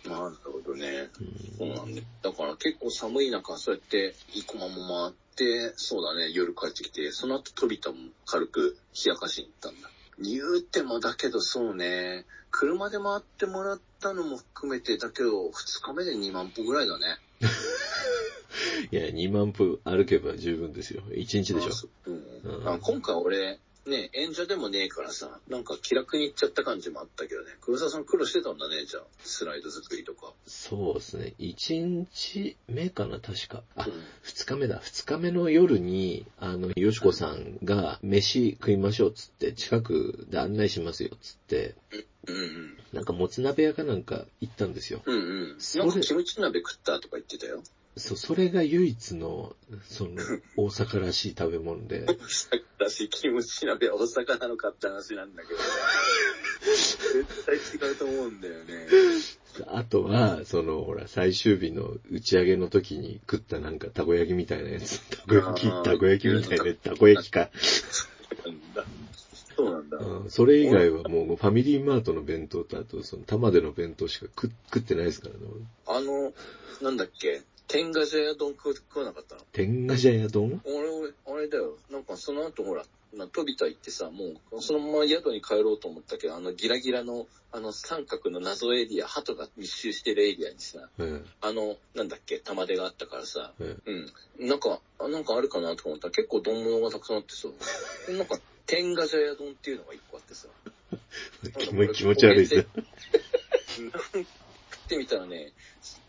なるほどね。うんそうなんだ。だから結構寒い中、そうやって、生駒も回って、そうだね、夜帰ってきて、その後飛びたも軽く冷やかしに行ったんだ。言うてもだけどそうね、車で回ってもらったのも含めてだけど、2日目で2万歩ぐらいだね。いや、2万歩歩けば十分ですよ。1日でしょううんうんあ今回俺、ね、演者でもねえからさ、なんか気楽に行っちゃった感じもあったけどね。黒沢さん苦労してたんだね、じゃあ。スライド作りとか。そうですね。1日目かな、確か。あう、ん2日目だ。2日目の夜に、あの、よしこさんが、飯食いましょうっつって、近くで案内しますよっつっ。なんかもつ鍋屋かなんか行ったんですよ。うんうん。なんかキムチ鍋食ったとか言ってたよ。そう、それが唯一の、その、大阪らしい食べ物で、大阪だし、キムチ鍋は大阪なのかって話なんだけど。絶対違うと思うんだよね。あとは、その、ほら、最終日の打ち上げの時に食ったなんかたこ焼きみたいなやつ。たこ焼き、たこ焼きみたいな、たこ焼きか。そうなんだ。うん、それ以外はもうファミリーマートの弁当とあと、その玉での弁当しか食食ってないですからね。俺あの、なんだっけ、天下茶屋丼食食わなかったの？天下茶屋丼？俺、俺、あれだよ。なんかその後ほら、な飛びた行ってさ、もうそのまま宿に帰ろうと思ったけど、あのギラギラの、あの三角の謎エリア、鳩が密集してるエリアにさ、うん。あの、なんだっけ、玉手があったからさ、うん。うん。なんか、あなんかあるかなと思ったら結構丼物がたくさんあってさ、なんか天下茶屋丼っていうのが一個あってさ、気 持気持ち悪いですね。食ってみたらね、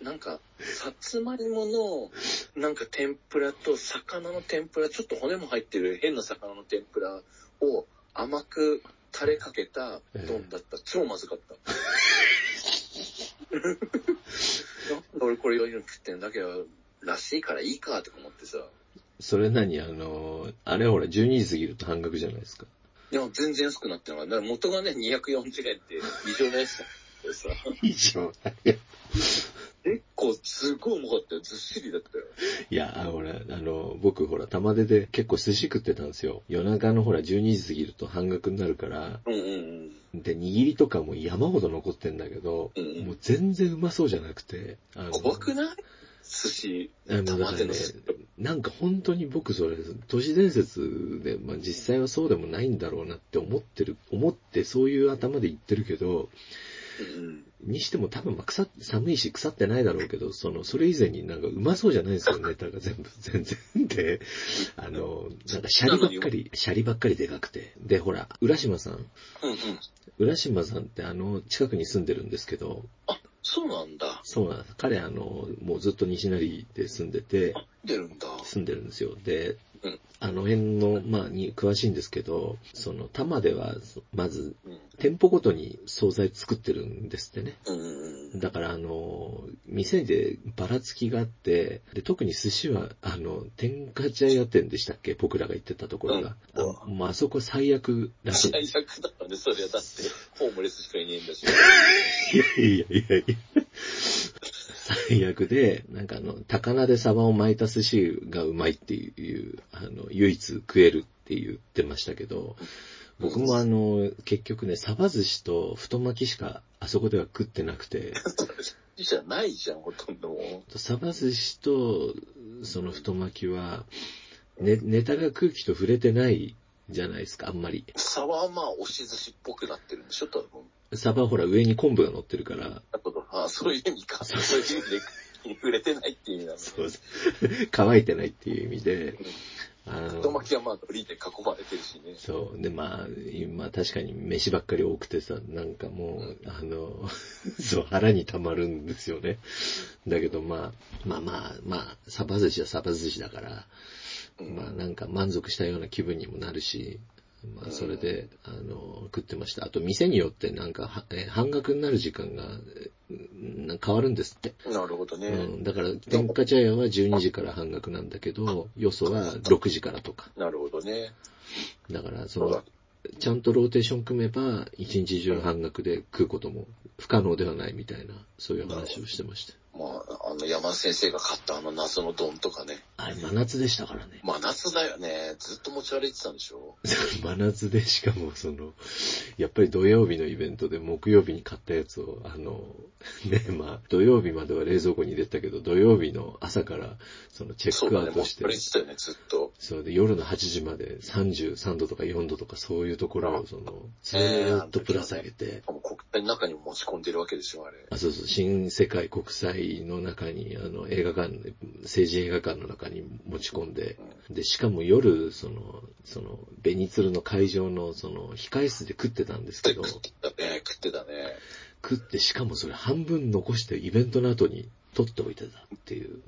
なんか、さつまいもの、なんか天ぷらと魚の天ぷら、ちょっと骨も入ってる変な魚の天ぷらを甘くタレかけた丼だった。超まずかった。なんで俺これ4人食ってんだけど、らしいからいいかとか思ってさ。それ何？あの、あれほら、12時過ぎると半額じゃないですか。でも全然安くなってるのが、だから元がね、240円って異常なやつだってさ。以上。結構すごいうまかったよ。ずっしりだったよ。いや、あほら、あの、僕ほら、玉出で結構寿司食ってたんですよ。夜中のほら、12時過ぎると半額になるから、うんうんうん。で、握りとかも山ほど残ってんだけど、うんうんもう全然うまそうじゃなくて、怖くない？寿司、玉手の寿司。、なんか本当に僕それ、都市伝説で、まあ実際はそうでもないんだろうなって思ってる、思ってそういう頭で言ってるけど、うんにしても多分まあ腐っ寒いし腐ってないだろうけど、その、それ以前になんかうまそうじゃないですよ、ネタが全部、全然。で、あの、なんかシャリばっかり、シャリばっかりでかくて。で、ほら、浦島さん、うんうん。浦島さんってあの、近くに住んでるんですけど、あ、そうなんだ。そうなんです。彼あの、もうずっと西成で住んでて、出るんだ。住んでるんですよ。で、うんあの辺の、まあ、に詳しいんですけど、その、玉では、まず、うん。店舗ごとに惣菜作ってるんですってね。だから、あの、店でばらつきがあって、で、特に寿司は、あの、天下茶屋店でしたっけ？僕らが行ってたところが。うんあもうあそこ最悪らしい。最悪だったね、それはだって、ホームレスしかいねえんだし。いやいやいやいや。最悪で、なんかあの、高菜でサバを巻いた寿司がうまいっていう、あの、唯一食えるって言ってましたけど、僕もあの、結局ね、サバ寿司と太巻きしかあそこでは食ってなくて、じゃないじゃん、ほとんどもサバ寿司とその太巻きは、ね、ネタが空気と触れてないじゃないですか、あんまり。う。サバはまあ、押し寿司っぽくなってるんでしょ、多分。サバはほら上に昆布が乗ってるから、なるほど。あそういう意味か。そういう意味で、触れてないっていう意味なの。そう 乾いてないっていう意味で、あ太巻きはまあ、海苔で囲まれてるしね。そう。で、まあ、今確かに飯ばっかり多くてさ、なんかもう、あの、そう、腹に溜まるんですよね。だけどまあ、まあまあ、まあ、サバ寿司はサバ寿司だから、うんまあなんか満足したような気分にもなるし、まあそれで、あの、食ってました。あと店によってなんか、半額になる時間が、うん変わるんですって。なるほどね。うん、だから、天下茶屋は12時から半額なんだけど、よそは6時からとか。なるほどね。だから、その、ちゃんとローテーション組めば、一日中半額で食うことも不可能ではないみたいな、そういう話をしてました。まあ、あの、山田先生が買ったあの謎の丼とかね。あれ、真夏でしたからね。まあ、夏だよね。ずっと持ち歩いてたんでしょ？真夏でしかもその、やっぱり土曜日のイベントで木曜日に買ったやつを、あの、ね、まあ、土曜日までは冷蔵庫に入れてたけど、土曜日の朝から、そのチェックアウトして、歩いてたよね、ずっと。そうで、夜の8時まで33度とか4度とかそういうところを、その、ずーっとプラス上げて、もう国体の中にも持ち込んでるわけでしょ、あれ。あ、そうそう、新世界国際の中に、あの、映画館、政治映画館の中に持ち込んで、で、しかも夜、その、その、ベニツルの会場の、その、控室で食ってたんですけど、食ってたね、食ってたね。食って、しかもそれ半分残してイベントの後に取っておいてたっていうね。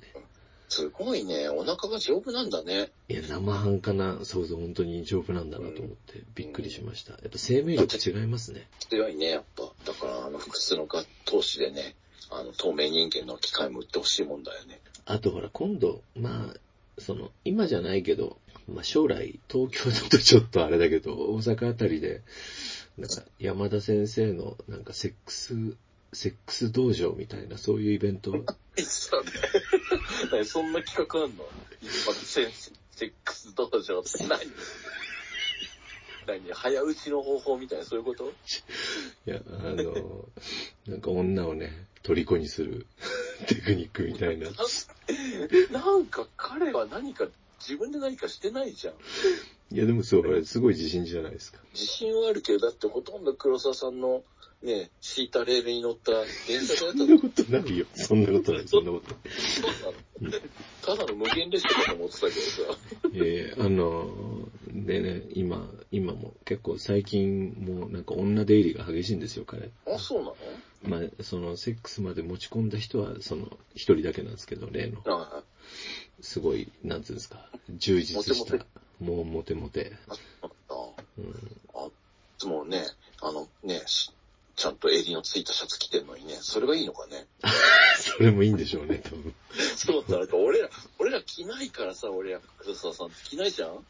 すごいね。お腹が丈夫なんだね。いや、生半可な、そうそう、本当に丈夫なんだなと思って、びっくりしました。やっぱ生命力違いますね。強いね、やっぱ。だから、あの、複数のが投資でね、あの、透明人間の機械も売ってほしいもんだよね。あとほら、今度、まあ、その、今じゃないけど、まあ将来、東京だとちょっとあれだけど、大阪あたりで、なんか、山田先生の、なんか、セックス、セックス道場みたいな、そういうイベント、そんな企画あんの？セックス道場って何何早打ちの方法みたいな、そういうこといや、あの、なんか女をね、虜にするテクニックみたいな。なんか彼は何か自分で何かしてないじゃん。いや、でもそう、これすごい自信じゃないですか。自信はあるけど、だってほとんど黒沢さんのね、敷いたレールに乗った電車でやったそんなことないよ。そんなことない、そんなことない。ただの無限列車かと思ってたけどさ。いやいや、あの、でね、今、今も結構最近もうなんか女出入りが激しいんですよ、彼。あ、そうなの？まあ、その、セックスまで持ち込んだ人は、その、一人だけなんですけど、例の。あすごい、なんつうんですか、充実したモテ、もうモテモテ。あ、あった。うん、あ、いつもね、あのね、しちゃんと襟のついたシャツ着てんのにね、それがいいのかね。それもいいんでしょうね、多分。そうだ、なんか俺ら、俺ら着ないからさ、俺ら黒沢さん着ないじゃん？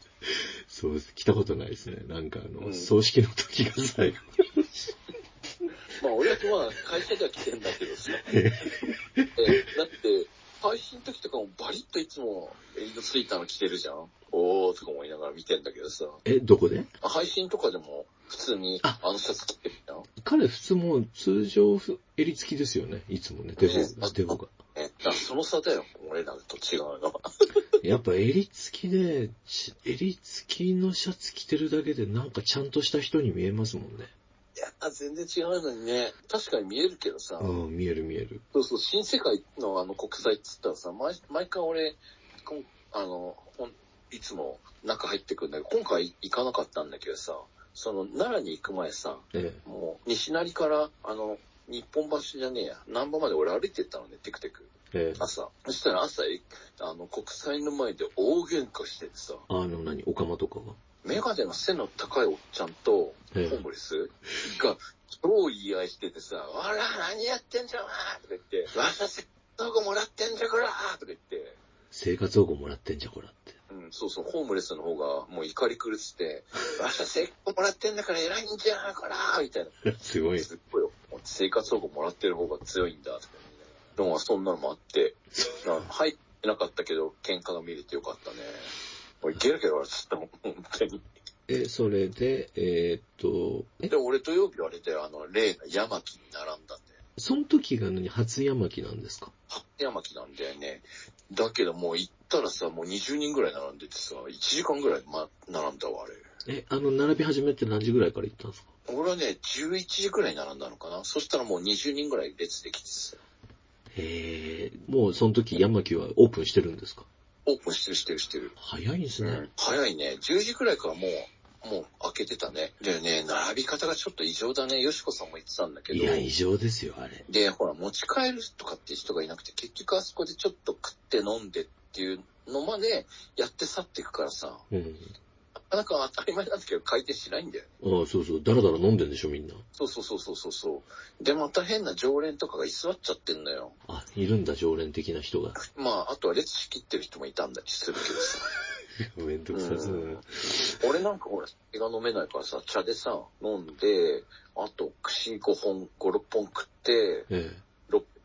そうです。来たことないですね。なんかあの、うん葬式の時が最後。まあ俺はまあ会社では着てんだけどさ。えだって、配信の時とかもバリッといつも襟のついたの着てるじゃんおーとか思いながら見てんだけどさ。え、どこで？あ配信とかでも普通にああのシャツ着てるじゃん彼普通もう通常襟付きですよね。いつもね、デボねが。デボが。え、だその差だよ、俺らと違うの。やっぱ襟付きで、ち襟付きのシャツ着てるだけでなんかちゃんとした人に見えますもんね。いや、全然違うのにね、確かに見えるけどさ、うん、見える見える。そうそう、新世界のあの国際っつったらさ、毎毎回俺、こんあの、ほんいつも中入ってくんだけど、今回行かなかったんだけどさ、その奈良に行く前さ、えもう西成から、あの、日本橋じゃねえや、難波まで俺歩いてったのね、テクテク。え、ええ。朝。そしたら朝、あの、国際の前で大喧嘩しててさ、あの何、オカマとかが？メガネの背の高いおっちゃんと、ええホームレスが、超言い合いしててさ、あら、何やってんじゃんとか言って、わさせ、どこもらってんじゃこらとか言って、生活保護もらってんじゃこらって。うん、そうそう、ホームレスの方がもう怒り狂ってて、わさせ、もらってんだから偉いんじゃん、こらみたいな。すごい。すっごいよ。生活保護もらってる方が強いんだ、とか。でもそんなのもあって、な入ってなかったけど、喧嘩が見れてよかったね。俺、ゲラゲラ笑っちゃったもん、本当に。え、それで、えーっと、え？で、俺土曜日あれで、あの、例の山木に並んだんで。その時が何、初山木なんですか？初山木なんだよね。だけどもう行ったらさ、もう20人ぐらい並んでてさ、1時間ぐらい、ま、並んだわ、あれ。え、あの、並び始めって何時ぐらいから行ったんですか？俺はね、11時ぐらいに並んだのかな。そしたらもう20人ぐらい列できてさ。へえ、もうその時山木はオープンしてるんですか？オープンしてるしてるしてる。早いんですね。早いね。10時くらいからもう、もう開けてたね。でね、並び方がちょっと異常だね。よしこさんも言ってたんだけど。いや、異常ですよ、あれ。で、ほら、持ち帰るとかっていう人がいなくて、結局あそこでちょっと食って飲んでっていうのまでやって去っていくからさ、うん。なかなか当たり前なんだけど回転しないんだよね。ああ、そうそう、だらだら飲んでんでしょ、みんな。そうそうそうそうそうそう。で、また変な常連とかが居座っちゃってんのよ。あ、いるんだ、常連的な人が。まあ、あとは列仕切ってる人もいたんだりするけどさ。めんどくさそううん俺なんかほら、酒が飲めないからさ、茶でさ、飲んで、あと、串5本、5、6本食って、ええ。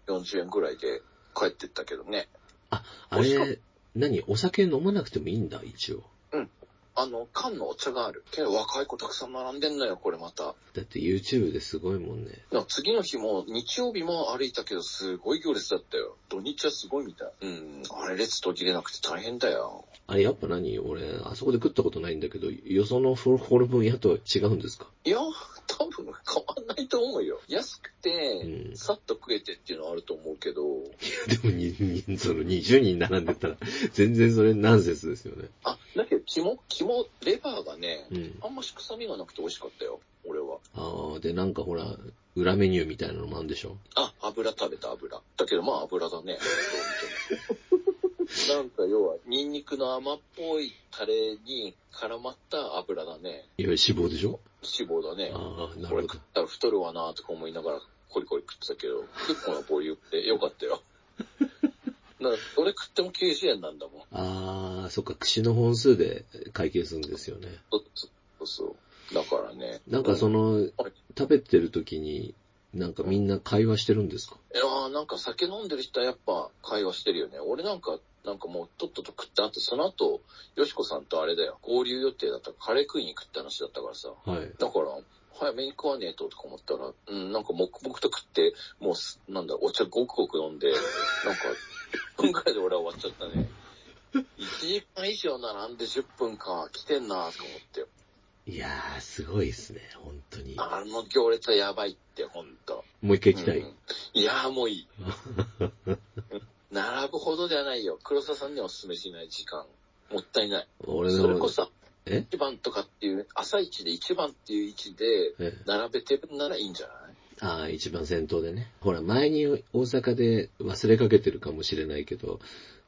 640円ぐらいで帰ってったけどね。あ、あれ、何お酒飲まなくてもいいんだ、一応。あの、缶のお茶がある。けど若い子たくさん並んでんのよ、これまた。だって YouTube ですごいもんね。次の日も、日曜日も歩いたけど、すごい行列だったよ。土日はすごいみたい。うん。あれ列途切れなくて大変だよ。あれ、やっぱ何？俺、あそこで食ったことないんだけど、よそのホルモン屋とは違うんですか？いや、多分変わんないと思うよ。安くて、うんさっと食えてっていうのはあると思うけど、でもに、に、その20人並んでたら、全然それナンセンスですよね。あ、だけど肝、肝、レバーがね、うん。あんまし臭みがなくて美味しかったよ、俺は。ああ、で、なんかほら、裏メニューみたいなのもあるんでしょ？あ、油食べた油。だけどまあ油だね。どう見てもなんか要は、ニンニクの甘っぽいタレに絡まった油だね。いわゆる脂肪でしょ？脂肪だね。ああ、なるほどこれ食っ。たら太るわなとか思いながらコリコリ食ってたけど、結構なボリュームでよかったよ。だから、どれ食っても90円なんだもん。あー、そっか、串の本数で会計するんですよね。そうそうそう。だからね。なんかその、食べてる時に、なんかみんな会話してるんですか？いやーなんか酒飲んでる人はやっぱ会話してるよね。俺なんか、なんかもうとっとと食って、あとその後、よしこさんとあれだよ、合流予定だったカレー食いに行くって話だったからさ。はい。だから、早めに食わねえととか思ったら、うん、なんか黙々と食って、もうす、なんだ、お茶ごくごく飲んで、なんか、10分くらいで俺は終わっちゃったね。1時間以上並んで10分か、来てんなとか思って。いやー、すごいですね、本当に。あの行列はやばいって、ほんと。もう一回行きたい。うんいやーもういい。並ぶほどではないよ。黒沢さんにはお勧めしない時間。もったいない。俺の、それこそ、え？一番とかっていう、朝一で一番っていう位置で、え並べてるならいいんじゃない？ああ、一番先頭でね。ほら、前に大阪で忘れかけてるかもしれないけど、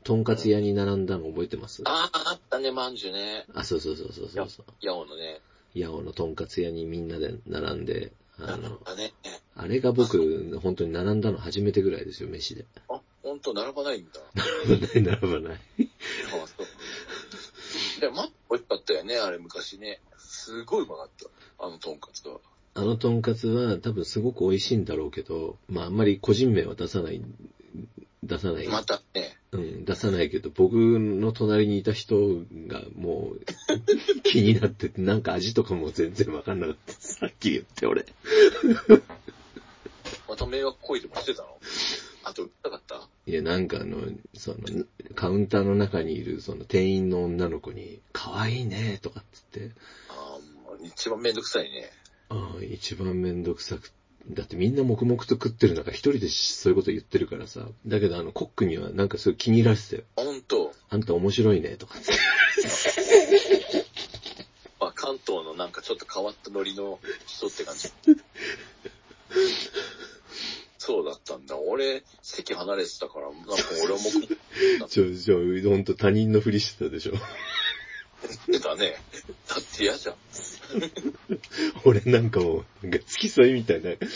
とんかつ屋に並んだの覚えてます？ああ、あったね、まんじゅうね。あ、そうそうそうそうそうそう。ヤオのね。八尾のとんかつ屋にみんなで並んで、あの、あね。あれが僕、本当に並んだの初めてぐらいですよ、飯で。あ、ほんと並ばないんだ。並ばない、並ばない。あそう。でも、まっ美味しかったよね、あれ昔ね。すごいうまかった。あのとんかつは。あのとんかつは多分すごく美味しいんだろうけど、まああんまり個人名は出さない、出さない。またね。うん、出さないけど、僕の隣にいた人がもう 気になってて、なんか味とかも全然わかんなかった。さっき言って俺。また迷惑行為でもしてたの？あと、売ったかったいや、なんかあの、その、カウンターの中にいるその店員の女の子に、可愛いねとかっつって、ああ、もう一番めんどくさいね。ああ、一番めんどくさくだってみんな黙々と食ってる中一人でそういうこと言ってるからさ。だけどあのコックにはなんかすごい気に入られてたよ。ほんと。あんた面白いねとかって。まあ、関東のなんかちょっと変わったノリの人って感じ。そうだったんだ。俺、席離れてたから、なんか俺はもう、ちょ、ちょ、ほんと他人のふりしてたでしょ。食ってたね。だって嫌じゃん。俺なんかもう、なんか付き添いみたいな感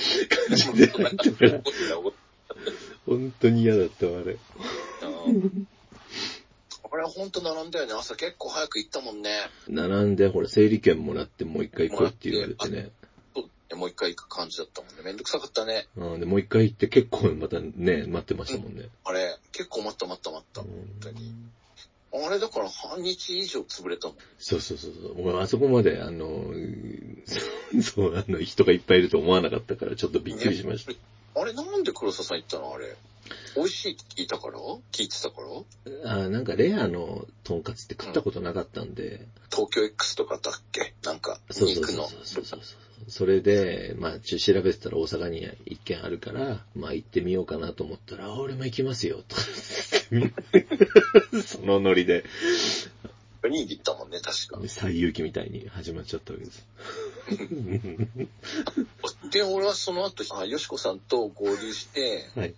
じで 本当に嫌だったわ、あれ。たうん俺はほんと並んだよね。朝結構早く行ったもんね。並んで、ほら、整理券もらってもう一回来いって言われてね。そうもう一回行く感じだったもんね。めんどくさかったね。うん、で、もう一回行って結構またね、待ってましたもんね。あれ、結構待った待った待った。本当に。あれだから半日以上潰れたもん。そうそうそうそう。俺あそこまで、あの、そう、あの、人がいっぱいいると思わなかったから、ちょっとびっくりしました。あれなんで黒沢さん行ったの？あれ。美味しいって聞いたから？聞いてたから？あなんかレアのとんかつって食ったことなかったんで、東京 X とかだっけ？なんか、そうそうそうそう。そうそう。それで、まあ、調べてたら大阪に一軒あるから、まあ行ってみようかなと思ったら、あ俺も行きますよ、と。そのノリで、4人で行ったもんね、確か。最勇気みたいに始まっちゃったわけです。で、俺はその後、あ、よしこさんと合流して、はい。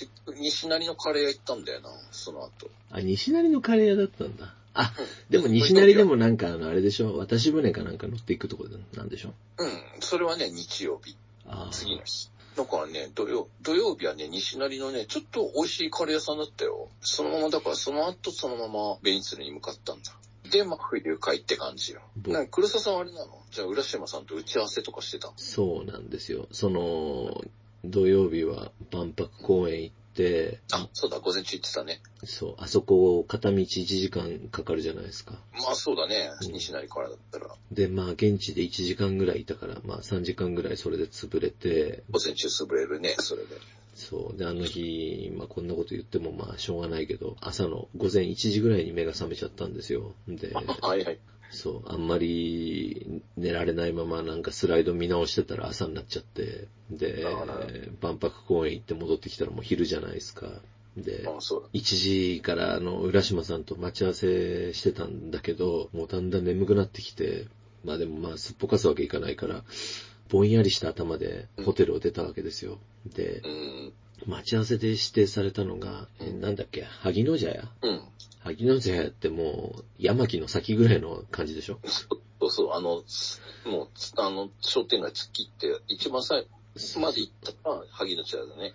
結局、西成のカレー屋行ったんだよな、その後。あ、西成のカレー屋だったんだ。あ、でも西成でもなんかあの、あれでしょ？渡し船かなんか乗っていくとこなんでしょ？うん、それはね、日曜日。ああ。次の日。だからね、土曜、土曜日はね、西成のね、ちょっと美味しいカレー屋さんだったよ。そのまま、だからその後そのままベニスルに向かったんだ。で、まあ、冬会って感じよ。ぼなんか黒沢さんはあれなの？じゃあ、浦島さんと打ち合わせとかしてたの？そうなんですよ。その、土曜日は万博公園行って、あ、そうだ、午前中行ってたね。そう、あそこ片道1時間かかるじゃないですか。まあ、そうだね。うん西成からだったら、で、まあ現地で1時間ぐらいいたから、まあ3時間ぐらいそれで潰れて、午前中潰れるね、それで。そう。で、あの日、まあこんなこと言ってもまあしょうがないけど、朝の午前1時ぐらいに目が覚めちゃったんですよ。で、はいはい。そう、あんまり寝られないままなんかスライド見直してたら朝になっちゃって、で万博公園行って戻ってきたらもう昼じゃないですか。で、あそうだ。1時からあの、浦島さんと待ち合わせしてたんだけど、もうだんだん眠くなってきて、まあでもまあすっぽかすわけいかないから、ぼんやりした頭でホテルを出たわけですよ。でう、ん。待ち合わせで指定されたのが、えなんだっけ、萩野茶屋？うん。萩野茶屋ってもう、山木の先ぐらいの感じでしょ？そうそう、あの、もう、あの、商店街突っ切って、一番最まず行ったのは萩の茶屋だね。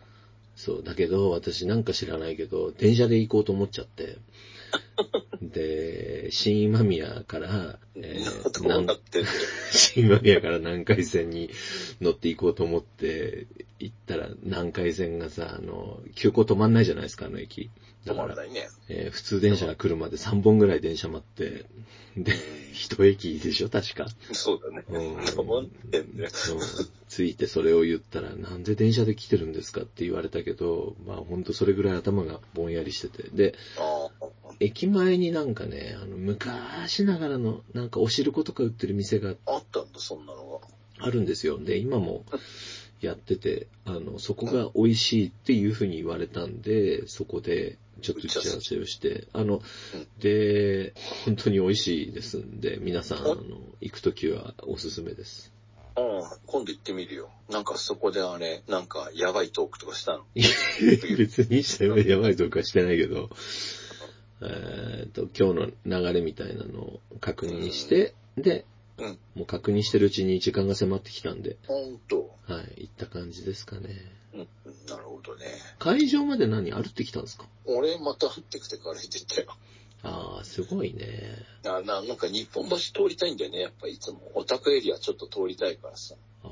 そう、だけど、私なんか知らないけど、電車で行こうと思っちゃって。で、新今宮から、えーなってんだよ。新今宮から南海線に乗って行こうと思って行ったら南海線がさ、あの、急行止まんないじゃないですか、あの駅。だから止まらな、いね。えー普通電車が来るまで3本ぐらい電車待って、で、一駅でしょ、確か。そうだね。うん止まってんだよ。そう着いてそれを言ったら、なんで電車で来てるんですかって言われたけど、まあほんとそれぐらい頭がぼんやりしてて。で。駅前になんかね、あの、昔ながらの、なんかお汁粉とか売ってる店があったんだ、そんなのが。あるんですよ。で、今もやってて、あの、そこが美味しいっていうふうに言われたんで、そこでちょっと打ち合わせをして、あの、で、本当に美味しいですんで、皆さん、あ？の、行くときはおすすめです。うん。今度行ってみるよ。なんかそこであれ、なんかやばいトークとかしたの？別にしてやばいとかしてないけど、えーっと、今日の流れみたいなのを確認して、で、うん。もう確認してるうちに時間が迫ってきたんで、ほんと。はい、行った感じですかね。うん。なるほどね。会場まで何歩ってきたんですか？俺また降ってきてから行ってたよ。ああ、すごいね。あななんか日本橋通りたいんだよね。やっぱいつもオタクエリアちょっと通りたいからさ。あ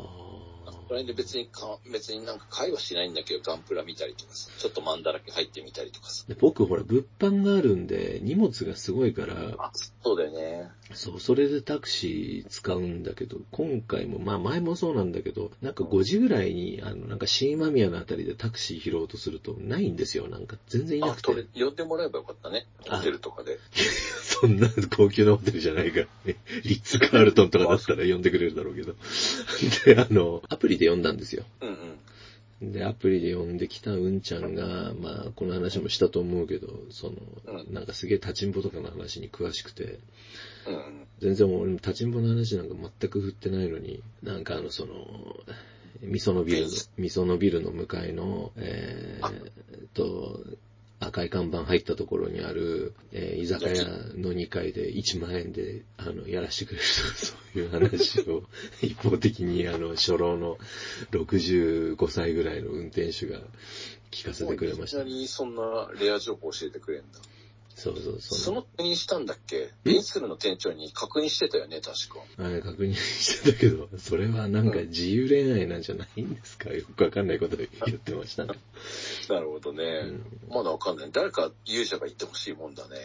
それで別にか、別になんか会話しないんだけど、ガンプラ見たりとかさ。ちょっとマンだらけ入ってみたりとかさ。で僕ほら、物販があるんで、荷物がすごいから、あ、そうだよね。そう、それでタクシー使うんだけど、今回も、まあ前もそうなんだけど、なんか5時ぐらいに、あの、なんか新今宮のあたりでタクシー拾おうとすると、ないんですよ。なんか全然いなあ、くとれて。、呼んでもらえばよかったね。あホテルとかで。そんな高級なホテルじゃないからね。リッツ・カールトンとかだったら呼んでくれるだろうけど。で、あの、アプリで呼んだんですよ。うんうん。で、アプリで呼んできたうんちゃんが、まあ、この話もしたと思うけど、その、うん。なんかすげえ立ちんぼとかの話に詳しくて。全然俺も立ちんぼの話なんか全く振ってないのに、なんかあの、その、みそのビルの、みそのビルの向かいの、えーっと、赤い看板入ったところにある、えー居酒屋の2階で1万円で、あの、やらしてくれると、そういう話を 一方的に、あの、初老の65歳ぐらいの運転手が聞かせてくれましたいきな。りそんなレア情報教えてくれんだ。そうそう、そその、の確認したんだっけ？ベンスルの店長に確認してたよね、確か。あれ確認してたけど、それはなんか自由恋愛なんじゃないんですか？よくわかんないこと言ってましたね。なるほどね。うんまだわかんない。誰か勇者が言ってほしいもんだね。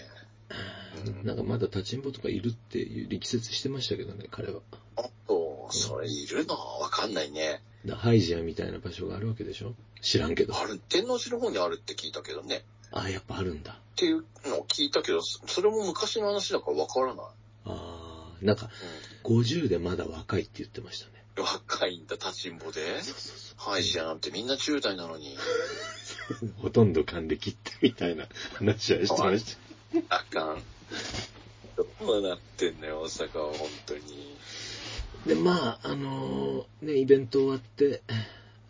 なんかまだ立ちんぼとかいるっていう力説してましたけどね、彼は。あと、それいるのわかんないね。だハイジアみたいな場所があるわけでしょ？知らんけど。ある、天王寺の方にあるって聞いたけどね。あ、やっぱあるんだ。っていうのを聞いたけど、そそれも昔の話だからわからない。あー、なんか、50でまだ若いって言ってましたね。うん。若いんだ、立ちんぼで。そうそうハイジアなんてみんな10代なのに。そう。ほとんど還暦ってみたいな 話はしてました。あかん。どうなってんのよ、大阪は本当に。で、まあ、あのーね、イベント終わって、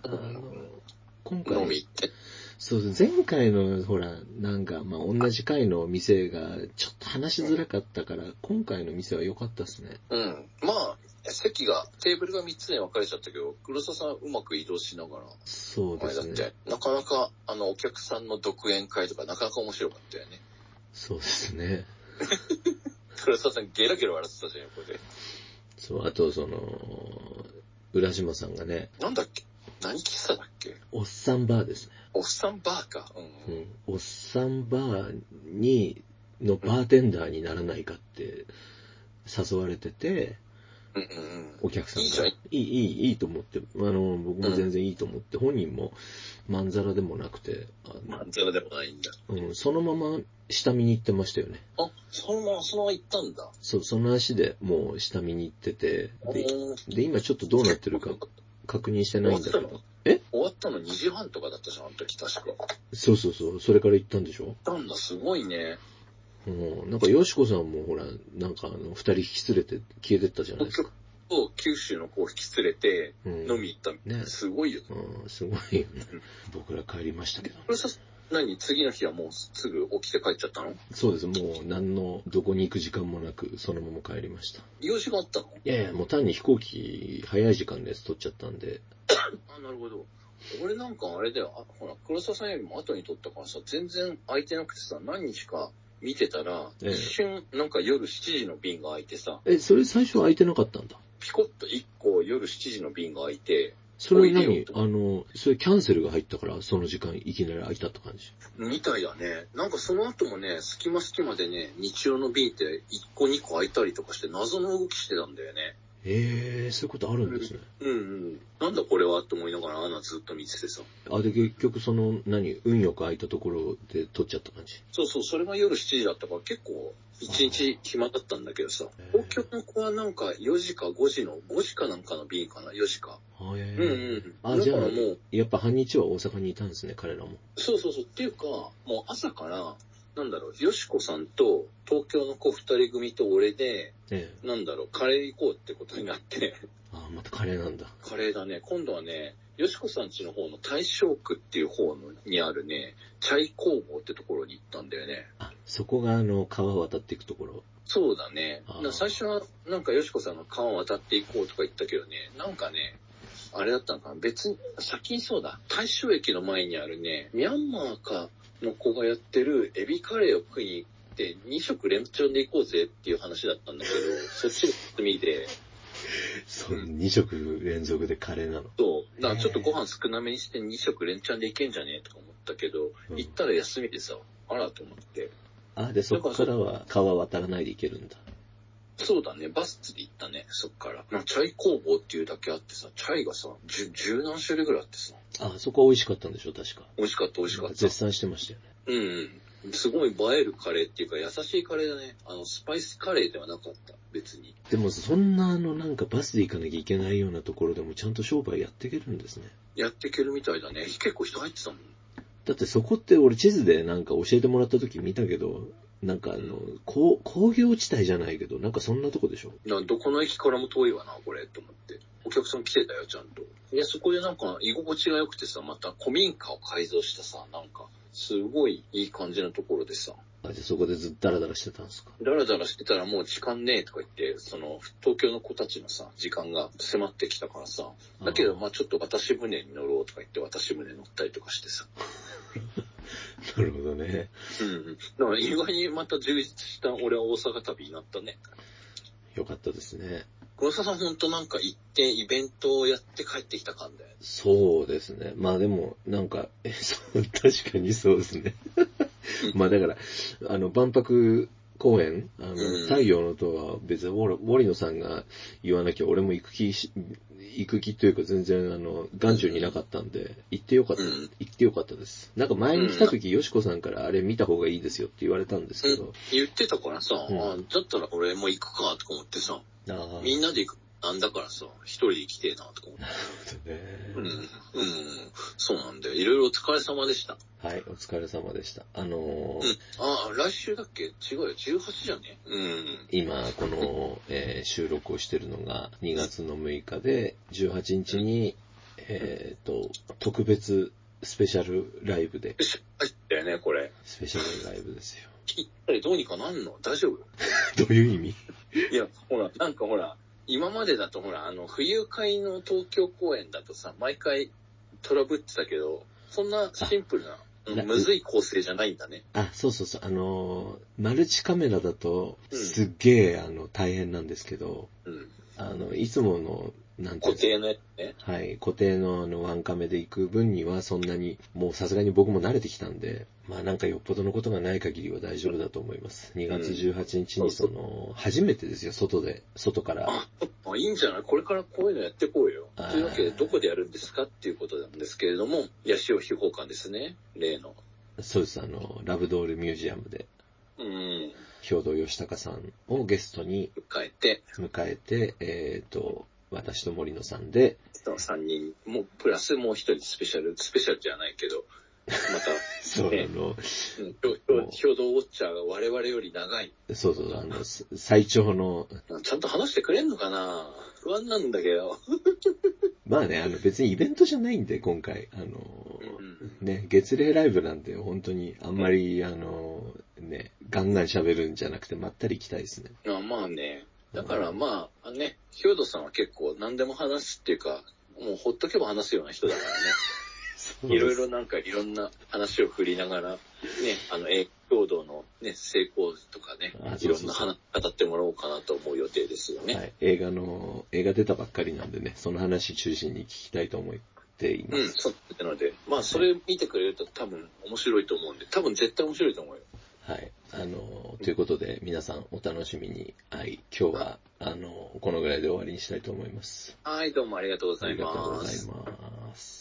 あの今回、飲み行って。そうそう、前回の、ほら、なんか、まあ、同じ回の店が、ちょっと話しづらかったから、今回の店は良かったですね。うん。まあ、席が、テーブルが3つに分かれちゃったけど、黒沢さんうまく移動しながら、そうですね。前だって、なかなか、あの、お客さんの独演会とか、なかなか面白かったよね。そうですね。黒沢さんゲラゲラ笑ってたじゃん、横で。そう、あと、その、浦島さんがね、なんだっけ？何喫茶だっけ？おっさんバーですね。おっさんバーか。う。うんん。おっさんバーに、のバーテンダーにならないかって誘われてて、うんうんうん。お客さんが。いいじゃんいい、いい、いいと思って、あの、僕も全然いいと思って、本人もまんざらでもなくて、あまんざらでもないんだ。のうん、そのまま下見に行ってましたよね。あ、そのまま、そのまま行ったんだ。そう、その足でもう下見に行ってて、で、うんで、今ちょっとどうなってるか確認してないんだけど。え？終わったの2時半とかだったじゃん、あの時確か。行っそうそうそう、それから行ったんでしょ？たんだ、すごいね。うん。なんか、よしこさんもほら、なんかあの、二人引き連れて消えてったじゃないですか。と九州の子を引き連れてうん飲み行ったみたいな。ねすごいよね。うん、すごいよね。僕ら帰りましたけどねこれさ、何次の日はもうすぐ起きて帰っちゃったの？そうです、もう何の、どこに行く時間もなく、そのまま帰りました。用事があったの？いやいや、もう単に飛行機、早い時間のやつ取っちゃったんで、あ、なるほど。俺なんかあれだよ、あほら、黒沢さんよりも後に撮ったからさ、全然空いてなくてさ、何日か見てたら、ええ。一瞬なんか夜7時の便が空いてさ、え、それ最初空いてなかったんだ？ピコッと1個夜7時の便が空いて、それはおいで何よとあの、それキャンセルが入ったから、その時間いきなり空いたって感じ？みたいだね。なんかその後もね、隙間隙間でね、日曜の便って1個2個空いたりとかして謎の動きしてたんだよね。ええー、そういうことあるんですね。うんうん。なんだこれはと思いながらアナずっと見ててさ。あ、で、結局その、何、運よく空いたところで撮っちゃった感じ？そうそう、それが夜7時だったから結構一日暇だったんだけどさ。東京の子はなんか4時か5時の、5時かなんかの便かな、4時か。あえうんうん。あ、だじゃあもう、、やっぱ半日は大阪にいたんですね、彼らも。そうそうそう。っていうか、もう朝から、なんだろう、よしこさんと東京の子2人組と俺で、ええ。なんだろう、カレー行こうってことになって、あ、またカレーなんだ。カレーだね。今度はね、よしこさん家の方の大正区っていう方のにあるね、チャイ工房ってところに行ったんだよね。あ、そこがあの、川渡っていくところ。そうだね。最初はなんかよしこさんの川渡っていこうとか言ったけどね、なんかね、あれだったのかな別に、先にそうだ。大正駅の前にあるね、ミャンマーかの子がやってるエビカレーを食いに行って、2食連チャンで行こうぜっていう話だったんだけど、そっちが休みで、そう、2食連続でカレーなの。そう。だからちょっとご飯少なめにして2食連チャンで行けんじゃねえとか思ったけど、うん行ったら休みでさ、あらと思って。あ、で、そこからは川渡らないで行けるんだ。そうだね、バスで行ったね、そっから。なんかチャイ工房っていうだけあってさ、チャイがさ、十、十何種類ぐらいあってさ、あ、そこは美味しかったんでしょ、確か。美味しかった美味しかった。絶賛してましたよね。うんうん。すごい映えるカレーっていうか優しいカレーだね。あの、スパイスカレーではなかった、別に。でも、そんなあの、なんかバスで行かなきゃいけないようなところでもちゃんと商売やっていけるんですね。やっていけるみたいだね。結構人入ってたもん。だってそこって俺地図でなんか教えてもらった時見たけど、なんかあの、工工業地帯じゃないけど、なんかそんなとこでしょ？だからどこの駅からも遠いわな、これ、と思って。お客さん来てたよ、ちゃんと。いや、そこでなんか居心地が良くてさ、また古民家を改造したさ、なんか、すごいいい感じのところでさ、あ、で、そこでずっとダラダラしてたんですか？ダラダラしてたらもう時間ねえとか言って、その、東京の子たちのさ、時間が迫ってきたからさ、だけど、まあちょっと渡し船に乗ろうとか言って渡し船乗ったりとかしてさ。なるほどね。うんうん。だから意外にまた充実した俺は大阪旅になったね。よかったですね。黒沢さんほんとなんか行ってイベントをやって帰ってきた感だよ。そうですね。まあでも、なんか、え、そう、確かにそうですね。まあだから、あの、万博公演、あの、うん。太陽の塔は別に森森野さんが言わなきゃ俺も行く気し、行く気というか全然あの、眼中になかったんで、行ってよかった、うん。行ってよかったです。なんか前に来た時、よしこさんからあれ見た方がいいですよって言われたんですけど、言ってたからさ、うん。あだったら俺も行くかとか思ってさ、ああ、みんなで行く、なんだからさ、一人で行きてえなとか思って。ね。うん、うん、そうなんだよ。いろいろお疲れ様でした。はい、お疲れ様でした。あのーうん。ああ、来週だっけ？違うよ。18じゃね？うん。今、この、えー収録をしてるのが2月の6日で、18日に、えっ、と、特別スペシャルライブで、入ったよね、これ。スペシャルライブですよ。行ったりどうにかなんの？大丈夫？どういう意味？いや、ほら、なんかほら、今までだとほら、あの、冬会の東京公演だとさ、毎回トラブってたけど、そんなシンプルな、むずい構成じゃないんだね。あ、そうそうそう、あのーマルチカメラだと、うんすっげえ、あの、大変なんですけど、うん。あの、いつもの、なんていう固定のやつね。はい、固定のあのワンカメで行く分にはそんなに、もうさすがに僕も慣れてきたんで、まあなんかよっぽどのことがない限りは大丈夫だと思います。2月18日にその、初めてですよ、外で、外から。あ、あいいんじゃない？これからこういうのやってこうよ。というわけで、どこでやるんですかっていうことなんですけれども、八潮秘宝館ですね。例の。そうです、あの、ラブドールミュージアムで、うん。兵藤義孝さんをゲストに迎えて、迎えて、えっ、と、私と森野さんで、その3人、もう、プラスもう一人スペシャル、スペシャルじゃないけど、また、そう、ねあの、うん、ひょ兵藤ウォッチャーが我々より長い。そうそう、あの、す最長の、ちゃんと話してくれんのかな？不安なんだけど。まあね、あの別にイベントじゃないんで、今回。あの、うんね、月齢ライブなんて本当にあんまり、あの、ね、ガンガン喋るんじゃなくて、まったり行きたいですね。あまあね。だからまあ、ね、ヒョードさんは結構何でも話すっていうか、もうほっとけば話すような人だからね。いろいろなんかいろんな話を振りながら、ね、あの、映共同のね、成功とかねあ、いろんな話語ってもらおうかなと思う予定ですよね。はい。映画の、映画出たばっかりなんでね、その話中心に聞きたいと思っていまうん、す。そうなので、まあそれ見てくれると多分面白いと思うんで、多分絶対面白いと思うよ。はい。あの、ということで、皆さんお楽しみに。はい。今日は、あの、このぐらいで終わりにしたいと思います。はい、どうもありがとうございありがとうごます。ざいます。